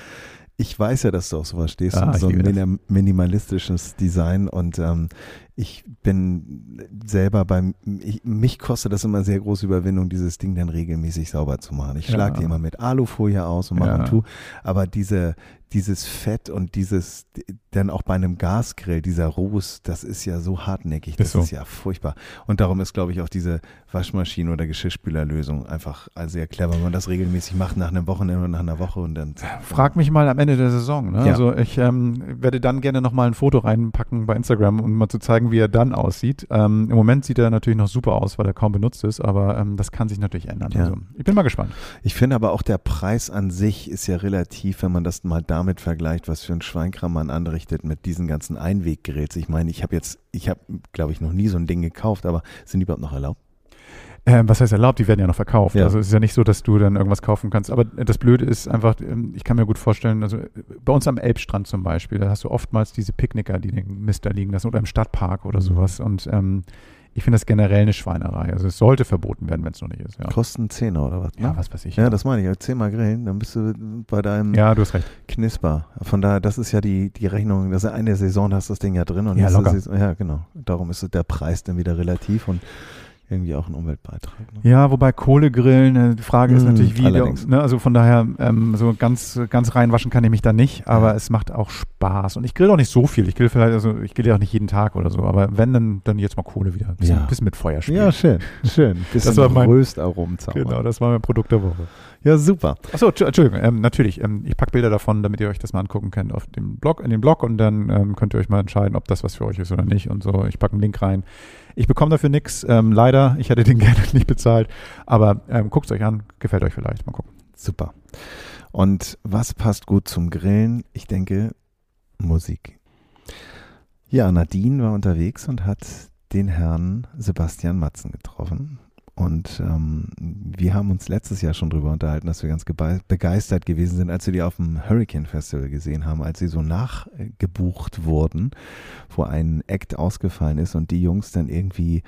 ich weiß ja, dass du auf sowas stehst, Ah, so ein minimalistisches Design und ähm, ich bin selber beim, ich, mich kostet das immer sehr große Überwindung, dieses Ding dann regelmäßig sauber zu machen. Ich Ja. schlage die immer mit Alufolie aus und mache Ja. und tu, aber diese, dieses Fett und dieses, dann auch bei einem Gasgrill, dieser Ruß, das ist ja so hartnäckig, das Ist so. ist ja furchtbar. Und darum ist, glaube ich, auch diese Waschmaschine- oder Geschirrspülerlösung einfach sehr clever, wenn man das regelmäßig macht, nach einem Wochenende oder nach einer Woche und dann. Frag mich mal am Ende der Saison. Ne? Ja. Also ich ähm, werde dann gerne nochmal ein Foto reinpacken bei Instagram, um mal zu zeigen, wie er dann aussieht. Ähm, Im Moment sieht er natürlich noch super aus, weil er kaum benutzt ist, aber ähm, das kann sich natürlich ändern. Ja. Also ich bin mal gespannt. Ich finde aber auch der Preis an sich ist ja relativ, wenn man das mal damit vergleicht, was für ein Schweinkram man anrichtet mit diesen ganzen Einweggrills. Ich meine, ich habe jetzt, ich habe, glaube ich, noch nie so ein Ding gekauft, aber sind die überhaupt noch erlaubt? Ähm, was heißt erlaubt? Die werden ja noch verkauft. Ja. Also es ist ja nicht so, dass du dann irgendwas kaufen kannst. Aber das Blöde ist einfach, ähm, ich kann mir gut vorstellen, also äh, bei uns am Elbstrand zum Beispiel, da hast du oftmals diese Picknicker, die den Mist da liegen lassen oder im Stadtpark oder Mhm. sowas. Und ähm, ich finde das generell eine Schweinerei. Also es sollte verboten werden, wenn es noch nicht ist. Ja, Kosten Zehner oder was? Ne? ja was weiß ich. Ja, das meine ich. Zehnmal grillen, dann bist du bei deinem ja, du hast recht. Knisper. Von daher, das ist ja die, die Rechnung, das ist ja eine Saison, hast du das Ding ja drin. Und Ja, locker. Saison, ja, genau. Darum ist der Preis dann wieder relativ und irgendwie auch ein Umweltbeitrag. Ne? Ja, wobei Kohlegrillen, äh, die Frage ist Mm, natürlich, wie, der, allerdings. ne, also von daher, ähm, so ganz, ganz reinwaschen kann ich mich da nicht, aber Ja. es macht auch Spaß. Und ich grill auch nicht so viel. Ich grill vielleicht, also ich grill ja auch nicht jeden Tag oder so, aber wenn, dann, dann jetzt mal Kohle wieder. Ein bisschen, Ja. bisschen mit Feuer spielen. Ja, schön, schön. (laughs) Bisschen war mein- Röstaromen. Genau, das war mein Produkt der Woche. Ja, super. Achso, Entschuldigung, ähm, natürlich. Ähm, ich packe Bilder davon, damit ihr euch das mal angucken könnt auf dem Blog, in den Blog und dann ähm, könnt ihr euch mal entscheiden, ob das was für euch ist oder nicht und so. Ich packe einen Link rein. Ich bekomme dafür nichts, ähm, leider. Ich hätte den (laughs) gerne nicht bezahlt, aber ähm, guckt es euch an, gefällt euch vielleicht. Mal gucken. Super. Und was passt gut zum Grillen? Ich denke, Musik. Ja, Nadine war unterwegs und hat den Herrn Sebastian Matzen getroffen. Und ähm, wir haben uns letztes Jahr schon drüber unterhalten, dass wir ganz begeistert gewesen sind, als wir die auf dem Hurricane Festival gesehen haben, als sie so nachgebucht wurden, wo ein Act ausgefallen ist und die Jungs dann irgendwie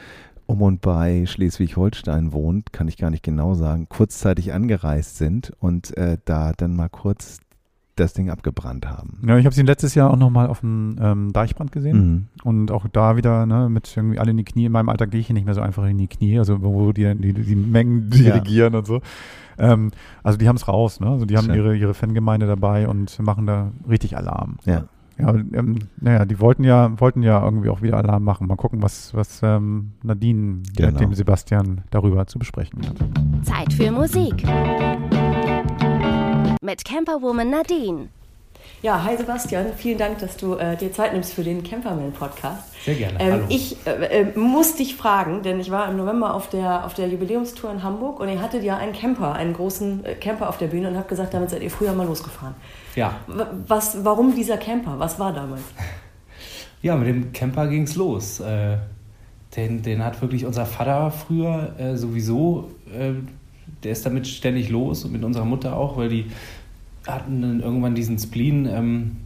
um und bei Schleswig-Holstein wohnt, kann ich gar nicht genau sagen, kurzzeitig angereist sind und äh, da dann mal kurz das Ding abgebrannt haben. Ja, ich habe sie letztes Jahr auch nochmal auf dem ähm, Deichbrand gesehen mhm. und auch da wieder ne, mit irgendwie alle in die Knie. In meinem Alter gehe ich hier nicht mehr so einfach in die Knie, also wo die die, die Mengen (laughs) dirigieren ja. und so. Ähm, also die haben es raus, ne? Also die haben ihre, ihre Fangemeinde dabei und machen da richtig Alarm. Ja. Ja, ähm, naja, die wollten ja, wollten ja irgendwie auch wieder Alarm machen. Mal gucken, was, was ähm, Nadine genau. mit dem Sebastian darüber zu besprechen hat. Zeit für Musik mit Camperwoman Nadine. Ja, hi Sebastian, vielen Dank, dass du äh, dir Zeit nimmst für den Camperman Podcast. Sehr gerne. Ähm, ich äh, äh, muss dich fragen, denn ich war im November auf der, auf der Jubiläumstour in Hamburg und ihr hattet ja einen Camper, einen großen äh, Camper auf der Bühne und habt gesagt, damit seid ihr früher mal losgefahren. Ja. Was, warum dieser Camper? Was war damals? Ja, mit dem Camper ging es los. Äh, den, den hat wirklich unser Vater früher äh, sowieso der ist damit ständig los und mit unserer Mutter auch, weil die hatten dann irgendwann diesen Spleen. Ähm,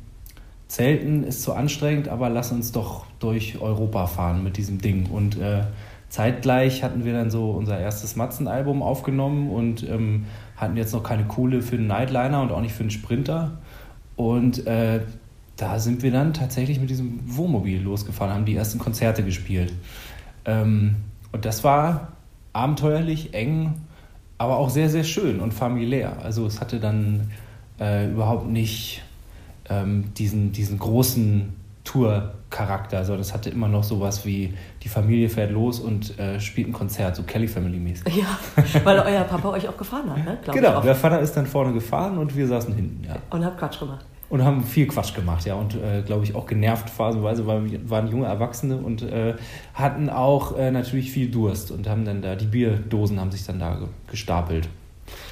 Zelten ist zu anstrengend, aber lass uns doch durch Europa fahren mit diesem Ding. Und äh, zeitgleich hatten wir dann so unser erstes Matzen-Album aufgenommen und ähm, hatten jetzt noch keine Kohle für einen Nightliner und auch nicht für einen Sprinter. Und äh, da sind wir dann tatsächlich mit diesem Wohnmobil losgefahren, haben die ersten Konzerte gespielt. Ähm, und das war abenteuerlich, eng, aber auch sehr, sehr schön und familiär. Also es hatte dann äh, überhaupt nicht ähm, diesen, diesen großen Tour-Charakter. Also das hatte immer noch sowas wie, die Familie fährt los und äh, spielt ein Konzert, so Kelly Family-mäßig. Ja, (laughs) weil euer Papa euch auch gefahren hat, ne? Glaub genau, der Vater ist dann vorne gefahren und wir saßen hinten, ja. Und habt Quatsch gemacht. Und haben viel Quatsch gemacht, ja. Und äh, glaube ich auch genervt phasenweise, weil wir waren junge Erwachsene und äh, hatten auch äh, natürlich viel Durst und haben dann da, die Bierdosen haben sich dann da gestapelt.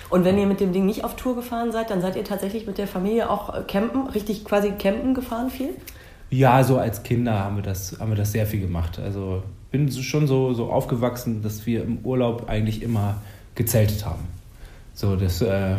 Und wenn ihr mit dem Ding nicht auf Tour gefahren seid, dann seid ihr tatsächlich mit der Familie auch äh, campen, richtig quasi campen gefahren viel? Ja, so als Kinder haben wir das, haben wir das sehr viel gemacht. Also bin schon so, so aufgewachsen, dass wir im Urlaub eigentlich immer gezeltet haben. So, das, äh,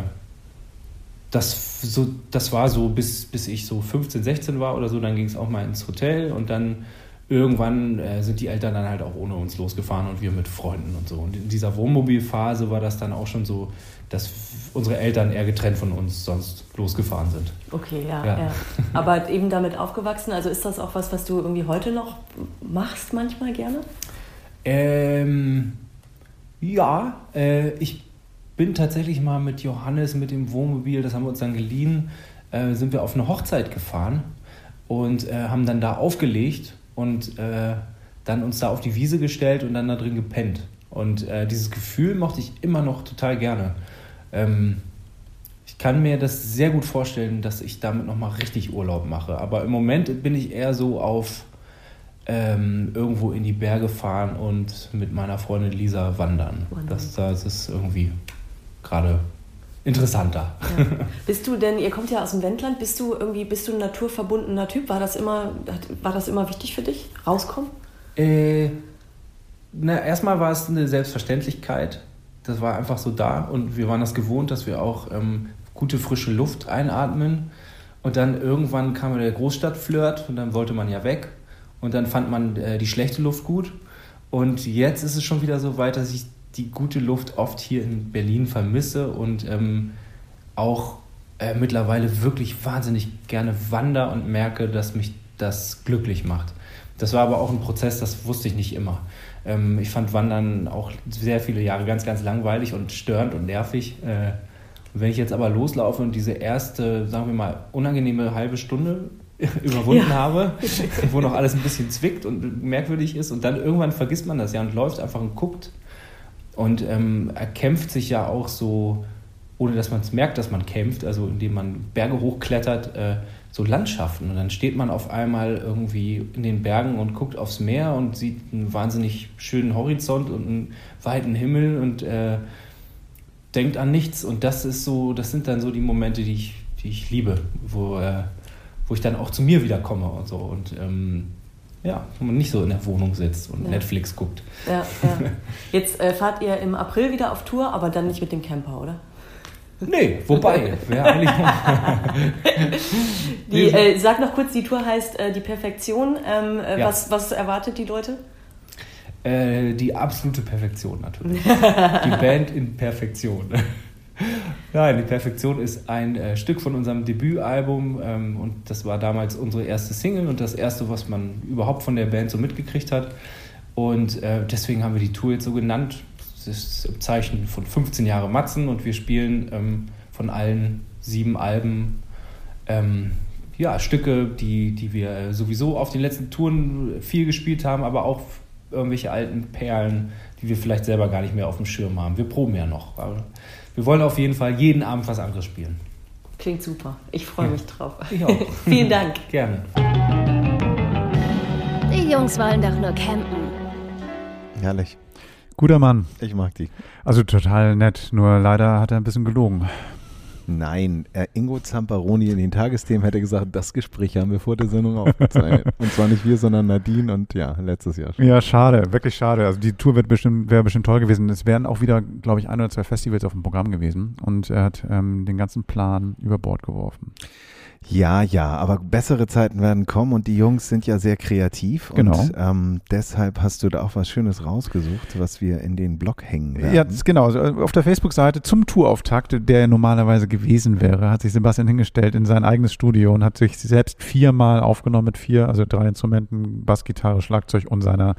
das, so, das war so, bis, bis ich so 15, 16 war oder so, dann ging es auch mal ins Hotel und dann irgendwann äh, sind die Eltern dann halt auch ohne uns losgefahren und wir mit Freunden und so. Und in dieser Wohnmobilphase war das dann auch schon so, dass unsere Eltern eher getrennt von uns sonst losgefahren sind. Okay, ja, ja. ja. Aber (laughs) eben damit aufgewachsen, also ist das auch was, was du irgendwie heute noch machst manchmal gerne? Ähm, ja, äh, ich bin tatsächlich mal mit Johannes mit dem Wohnmobil, das haben wir uns dann geliehen, äh, sind wir auf eine Hochzeit gefahren und äh, haben dann da aufgelegt und äh, dann uns da auf die Wiese gestellt und dann da drin gepennt. Und äh, dieses Gefühl mochte ich immer noch total gerne. Ähm, ich kann mir das sehr gut vorstellen, dass ich damit nochmal richtig Urlaub mache. Aber im Moment bin ich eher so auf ähm, irgendwo in die Berge fahren und mit meiner Freundin Lisa wandern. Das, das ist irgendwie gerade interessanter. Ja. Bist du denn, ihr kommt ja aus dem Wendland, bist du irgendwie, bist du ein naturverbundener Typ? War das immer, war das immer wichtig für dich? Rauskommen? Äh, na, erstmal war es eine Selbstverständlichkeit. Das war einfach so da und wir waren das gewohnt, dass wir auch ähm, gute frische Luft einatmen. Und dann irgendwann kam der Großstadtflirt und dann wollte man ja weg. Und dann fand man äh, die schlechte Luft gut. Und jetzt ist es schon wieder so weit, dass ich die gute Luft oft hier in Berlin vermisse und ähm, auch äh, mittlerweile wirklich wahnsinnig gerne wander und merke, dass mich das glücklich macht. Das war aber auch ein Prozess, das wusste ich nicht immer. Ähm, ich fand Wandern auch sehr viele Jahre ganz, ganz langweilig und störend und nervig. Äh, wenn ich jetzt aber loslaufe und diese erste, sagen wir mal, unangenehme halbe Stunde (laughs) überwunden ja. habe, (laughs) wo noch alles ein bisschen zwickt und merkwürdig ist und dann irgendwann vergisst man das ja und läuft einfach und guckt und ähm, er kämpft sich ja auch so, ohne dass man es merkt, dass man kämpft, also indem man Berge hochklettert, äh, so Landschaften. Und dann steht man auf einmal irgendwie in den Bergen und guckt aufs Meer und sieht einen wahnsinnig schönen Horizont und einen weiten Himmel und äh, denkt an nichts. Und das ist so, das sind dann so die Momente, die ich, die ich liebe, wo, äh, wo ich dann auch zu mir wiederkomme und so. Und ähm, ja, wenn man nicht so in der Wohnung sitzt und Ja. Netflix guckt. Ja, ja. (laughs) Jetzt äh, fahrt ihr im April wieder auf Tour, aber dann nicht mit dem Camper, oder? Nee, wobei, wäre eigentlich (laughs) Die, äh, sag noch kurz, die Tour heißt äh, Die Perfektion. Ähm, äh, Ja. was, was erwartet die Leute? äh, die absolute Perfektion natürlich. die (laughs) Band in Perfektion. (laughs) Nein, die Perfektion ist ein äh, Stück von unserem Debütalbum ähm, und das war damals unsere erste Single und das erste, was man überhaupt von der Band so mitgekriegt hat. Und äh, deswegen haben wir die Tour jetzt so genannt. Das ist im Zeichen von 15 Jahre Matzen und wir spielen ähm, von allen sieben Alben ähm, ja, Stücke, die, die wir äh, sowieso auf den letzten Touren viel gespielt haben, aber auch irgendwelche alten Perlen, die wir vielleicht selber gar nicht mehr auf dem Schirm haben. Wir proben ja noch. Wir wollen auf jeden Fall jeden Abend was anderes spielen. Klingt super. Ich freue mich drauf. Ich auch. (laughs) Vielen Dank. Gerne. Die Jungs wollen doch nur campen. Herrlich. Guter Mann. Ich mag die. Also total nett, nur leider hat er ein bisschen gelogen. Nein, äh, Ingo Zamparoni in den Tagesthemen hätte gesagt, das Gespräch haben wir vor der Sendung aufgezeichnet. (laughs) und zwar nicht wir, sondern Nadine und ja, letztes Jahr schon. Ja, schade, wirklich schade. Also die Tour wird bestimmt, wäre bestimmt toll gewesen. Es wären auch wieder, glaube ich, ein oder zwei Festivals auf dem Programm gewesen. Und er hat ähm, den ganzen Plan über Bord geworfen. Ja, ja, aber bessere Zeiten werden kommen und die Jungs sind ja sehr kreativ Genau. und ähm, deshalb hast du da auch was Schönes rausgesucht, was wir in den Blog hängen werden. Ja, genau. Also auf der Facebook-Seite zum Tourauftakt, der normalerweise gewesen wäre, hat sich Sebastian hingestellt in sein eigenes Studio und hat sich selbst viermal aufgenommen mit vier, also drei Instrumenten, Bass, Gitarre, Schlagzeug und seiner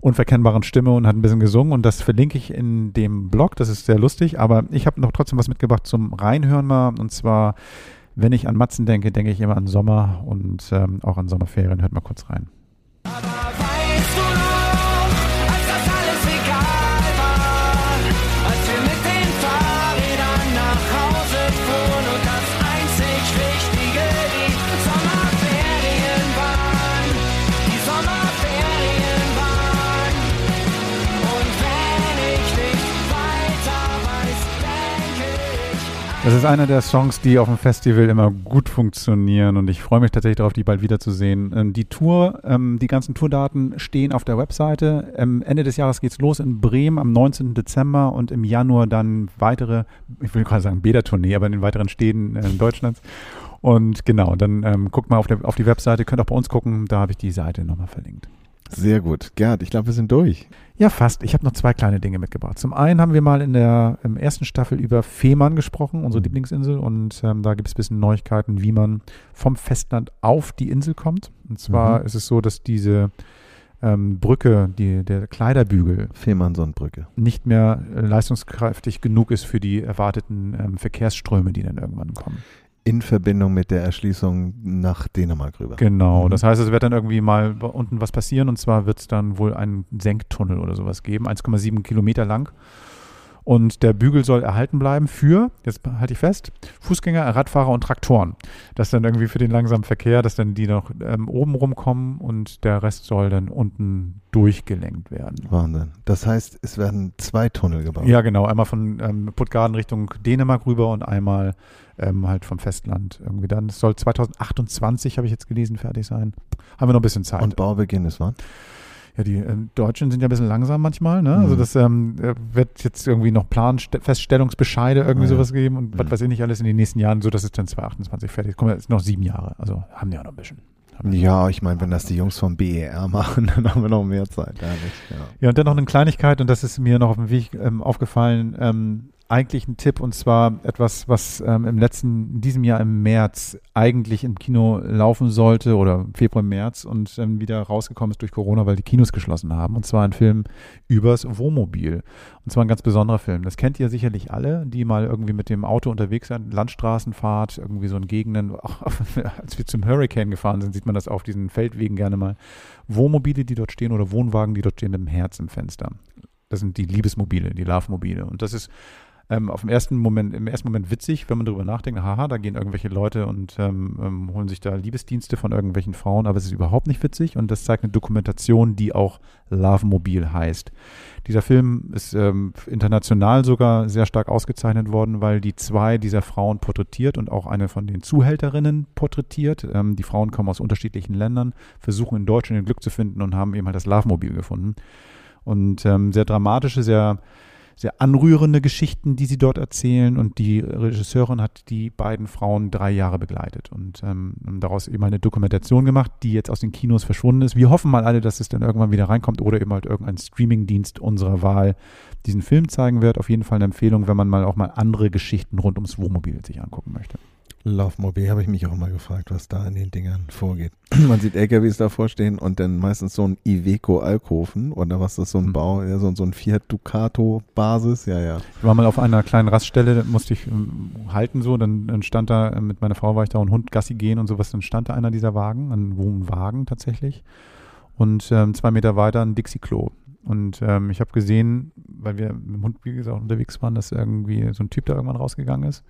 unverkennbaren Stimme und hat ein bisschen gesungen und das verlinke ich in dem Blog, das ist sehr lustig, aber ich habe noch trotzdem was mitgebracht zum Reinhören mal und zwar, wenn ich an Matzen denke, denke ich immer an Sommer und ähm, auch an Sommerferien. Hört mal kurz rein. Weißt du noch, Das ist einer der Songs, die auf dem Festival immer gut funktionieren und ich freue mich tatsächlich darauf, die bald wiederzusehen. Ähm, die Tour, ähm, die ganzen Tourdaten stehen auf der Webseite. Ähm, Ende des Jahres geht's los in Bremen am 19. Dezember und im Januar dann weitere, ich will gerade sagen Bädertournee, aber in den weiteren Städten äh, Deutschlands. Und genau, dann guckt mal auf die Webseite, könnt auch bei uns gucken, da habe ich die Seite nochmal verlinkt. Sehr gut. Gerd, ich glaube, wir sind durch. Ja, fast. Ich habe noch zwei kleine Dinge mitgebracht. Zum einen haben wir mal in der ersten Staffel über Fehmarn gesprochen, unsere Lieblingsinsel. Und ähm, da gibt es ein bisschen Neuigkeiten, wie man vom Festland auf die Insel kommt. Und zwar Mhm. ist es so, dass diese ähm, Brücke, die, der Kleiderbügel, Fehmarnsonnenbrücke. nicht mehr äh, leistungskräftig genug ist für die erwarteten ähm, Verkehrsströme, die dann irgendwann kommen. In Verbindung mit der Erschließung nach Dänemark rüber. Genau, Mhm. das heißt, es wird dann irgendwie mal unten was passieren und zwar wird es dann wohl einen Senktunnel oder sowas geben, 1,7 Kilometer lang. Und der Bügel soll erhalten bleiben für, jetzt halte ich fest, Fußgänger, Radfahrer und Traktoren. Das dann irgendwie für den langsamen Verkehr, dass dann die noch ähm, oben rumkommen und der Rest soll dann unten durchgelenkt werden. Wahnsinn. Das heißt, es werden zwei Tunnel gebaut. Ja, genau. Einmal von ähm, Puttgarden Richtung Dänemark rüber und einmal ähm, halt vom Festland irgendwie dann. Es soll 2028, habe ich jetzt gelesen, fertig sein. Haben wir noch ein bisschen Zeit. Und Baubeginn ist wann? ja, die ähm, Deutschen sind ja ein bisschen langsam manchmal, ne? Also Mhm. das ähm, äh, wird jetzt irgendwie noch Planfeststellungsbescheide irgendwie ja. sowas geben und was Mhm. weiß ich nicht alles in den nächsten Jahren, so dass es dann 2028 fertig ist. Kommen jetzt noch sieben Jahre. Also haben die auch noch ein bisschen. Ja, ich meine, wenn das die Jungs vom BER machen, (laughs) dann haben wir noch mehr Zeit. Ehrlich, ja. Ja, und dann noch eine Kleinigkeit, und das ist mir noch auf dem Weg ähm, aufgefallen, ähm, eigentlich ein Tipp, und zwar etwas, was ähm, im letzten, in diesem Jahr im März eigentlich im Kino laufen sollte, oder Februar, März, und ähm, wieder rausgekommen ist durch Corona, weil die Kinos geschlossen haben, und zwar ein Film übers Wohnmobil. Und zwar ein ganz besonderer Film. Das kennt ihr sicherlich alle, die mal irgendwie mit dem Auto unterwegs sind, Landstraßenfahrt, irgendwie so in Gegenden, auch (laughs) als wir zum Hurricane gefahren sind, sieht man das auf diesen Feldwegen gerne mal. Wohnmobile, die dort stehen oder Wohnwagen, die dort stehen mit dem Herz im Fenster. Das sind die Liebesmobile, die Love-Mobile. Und das ist ähm, auf dem ersten Moment, im ersten Moment witzig, wenn man darüber nachdenkt, haha, da gehen irgendwelche Leute und ähm, ähm, holen sich da Liebesdienste von irgendwelchen Frauen, aber es ist überhaupt nicht witzig und das zeigt eine Dokumentation, die auch Love Mobil heißt. Dieser Film ist ähm, international sogar sehr stark ausgezeichnet worden, weil die zwei dieser Frauen porträtiert und auch eine von den Zuhälterinnen porträtiert. Ähm, die Frauen kommen aus unterschiedlichen Ländern, versuchen in Deutschland ihr Glück zu finden und haben eben halt das Love Mobil gefunden. Und ähm, sehr dramatische, sehr sehr anrührende Geschichten, die sie dort erzählen. Und die Regisseurin hat die beiden Frauen drei Jahre begleitet und ähm, daraus eben eine Dokumentation gemacht, die jetzt aus den Kinos verschwunden ist. Wir hoffen mal alle, dass es dann irgendwann wieder reinkommt oder eben halt irgendein Streamingdienst unserer Wahl diesen Film zeigen wird. Auf jeden Fall eine Empfehlung, wenn man mal auch mal andere Geschichten rund ums Wohnmobil sich angucken möchte. Laufmobil habe ich mich auch mal gefragt, was da in den Dingern vorgeht. (clears throat) Man sieht LKWs davor stehen und dann meistens so ein Iveco Alkoven oder was ist so ein Hm. Bau, ja, so, so ein Fiat Ducato Basis, ja, ja. Ich war mal auf einer kleinen Raststelle, da musste ich ähm, halten so, dann, dann stand da, äh, mit meiner Frau war ich da und Hund Gassi gehen und sowas, dann stand da einer dieser Wagen, ein Wohnwagen tatsächlich und ähm, zwei Meter weiter ein Dixie-Klo. Und ähm, ich habe gesehen, weil wir mit dem Hund, wie gesagt, unterwegs waren, dass irgendwie so ein Typ da irgendwann rausgegangen ist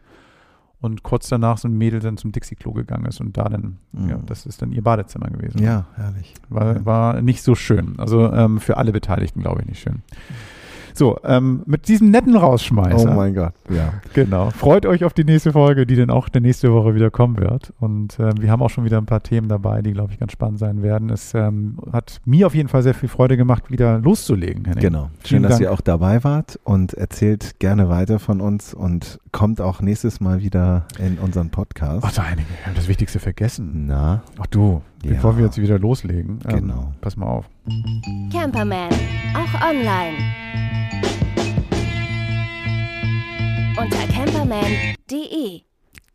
und kurz danach so ein Mädel dann zum Dixie-Klo gegangen ist und da dann, Mhm. ja, das ist dann ihr Badezimmer gewesen. Ja, herrlich. War, war nicht so schön. Also ähm, für alle Beteiligten, glaube ich, nicht schön. So, ähm, mit diesem netten Oh Rausschmeißer. mein Gott, ja. Genau. Freut euch auf die nächste Folge, die dann auch der nächste Woche wieder kommen wird. Und ähm, wir haben auch schon wieder ein paar Themen dabei, die, glaube ich, ganz spannend sein werden. Es ähm, hat mir auf jeden Fall sehr viel Freude gemacht, wieder loszulegen, Henning. Genau. Schön, Vielen dass Dank. ihr auch dabei wart und erzählt gerne weiter von uns und kommt auch nächstes Mal wieder in unseren Podcast. Ach, da einige, wir haben das Wichtigste vergessen. Na, Ach du, Ja. bevor wir jetzt wieder loslegen. ähm, Genau. Pass mal auf. Camperman, auch online. Unter camperman.de.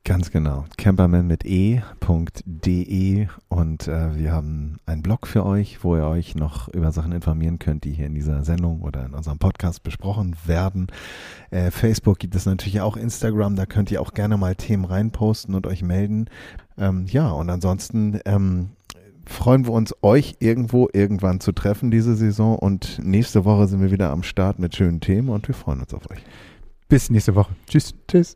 ganz genau. Camperman mit e.de und äh, wir haben einen Blog für euch, wo ihr euch noch über Sachen informieren könnt, die hier in dieser Sendung oder in unserem Podcast besprochen werden. Äh, Facebook gibt es natürlich auch, Instagram, da könnt ihr auch gerne mal Themen reinposten und euch melden. Ähm, ja, und ansonsten ähm, freuen wir uns, euch irgendwo irgendwann zu treffen diese Saison und nächste Woche sind wir wieder am Start mit schönen Themen und wir freuen uns auf euch. Bis nächste Woche. Tschüss. Tschüss.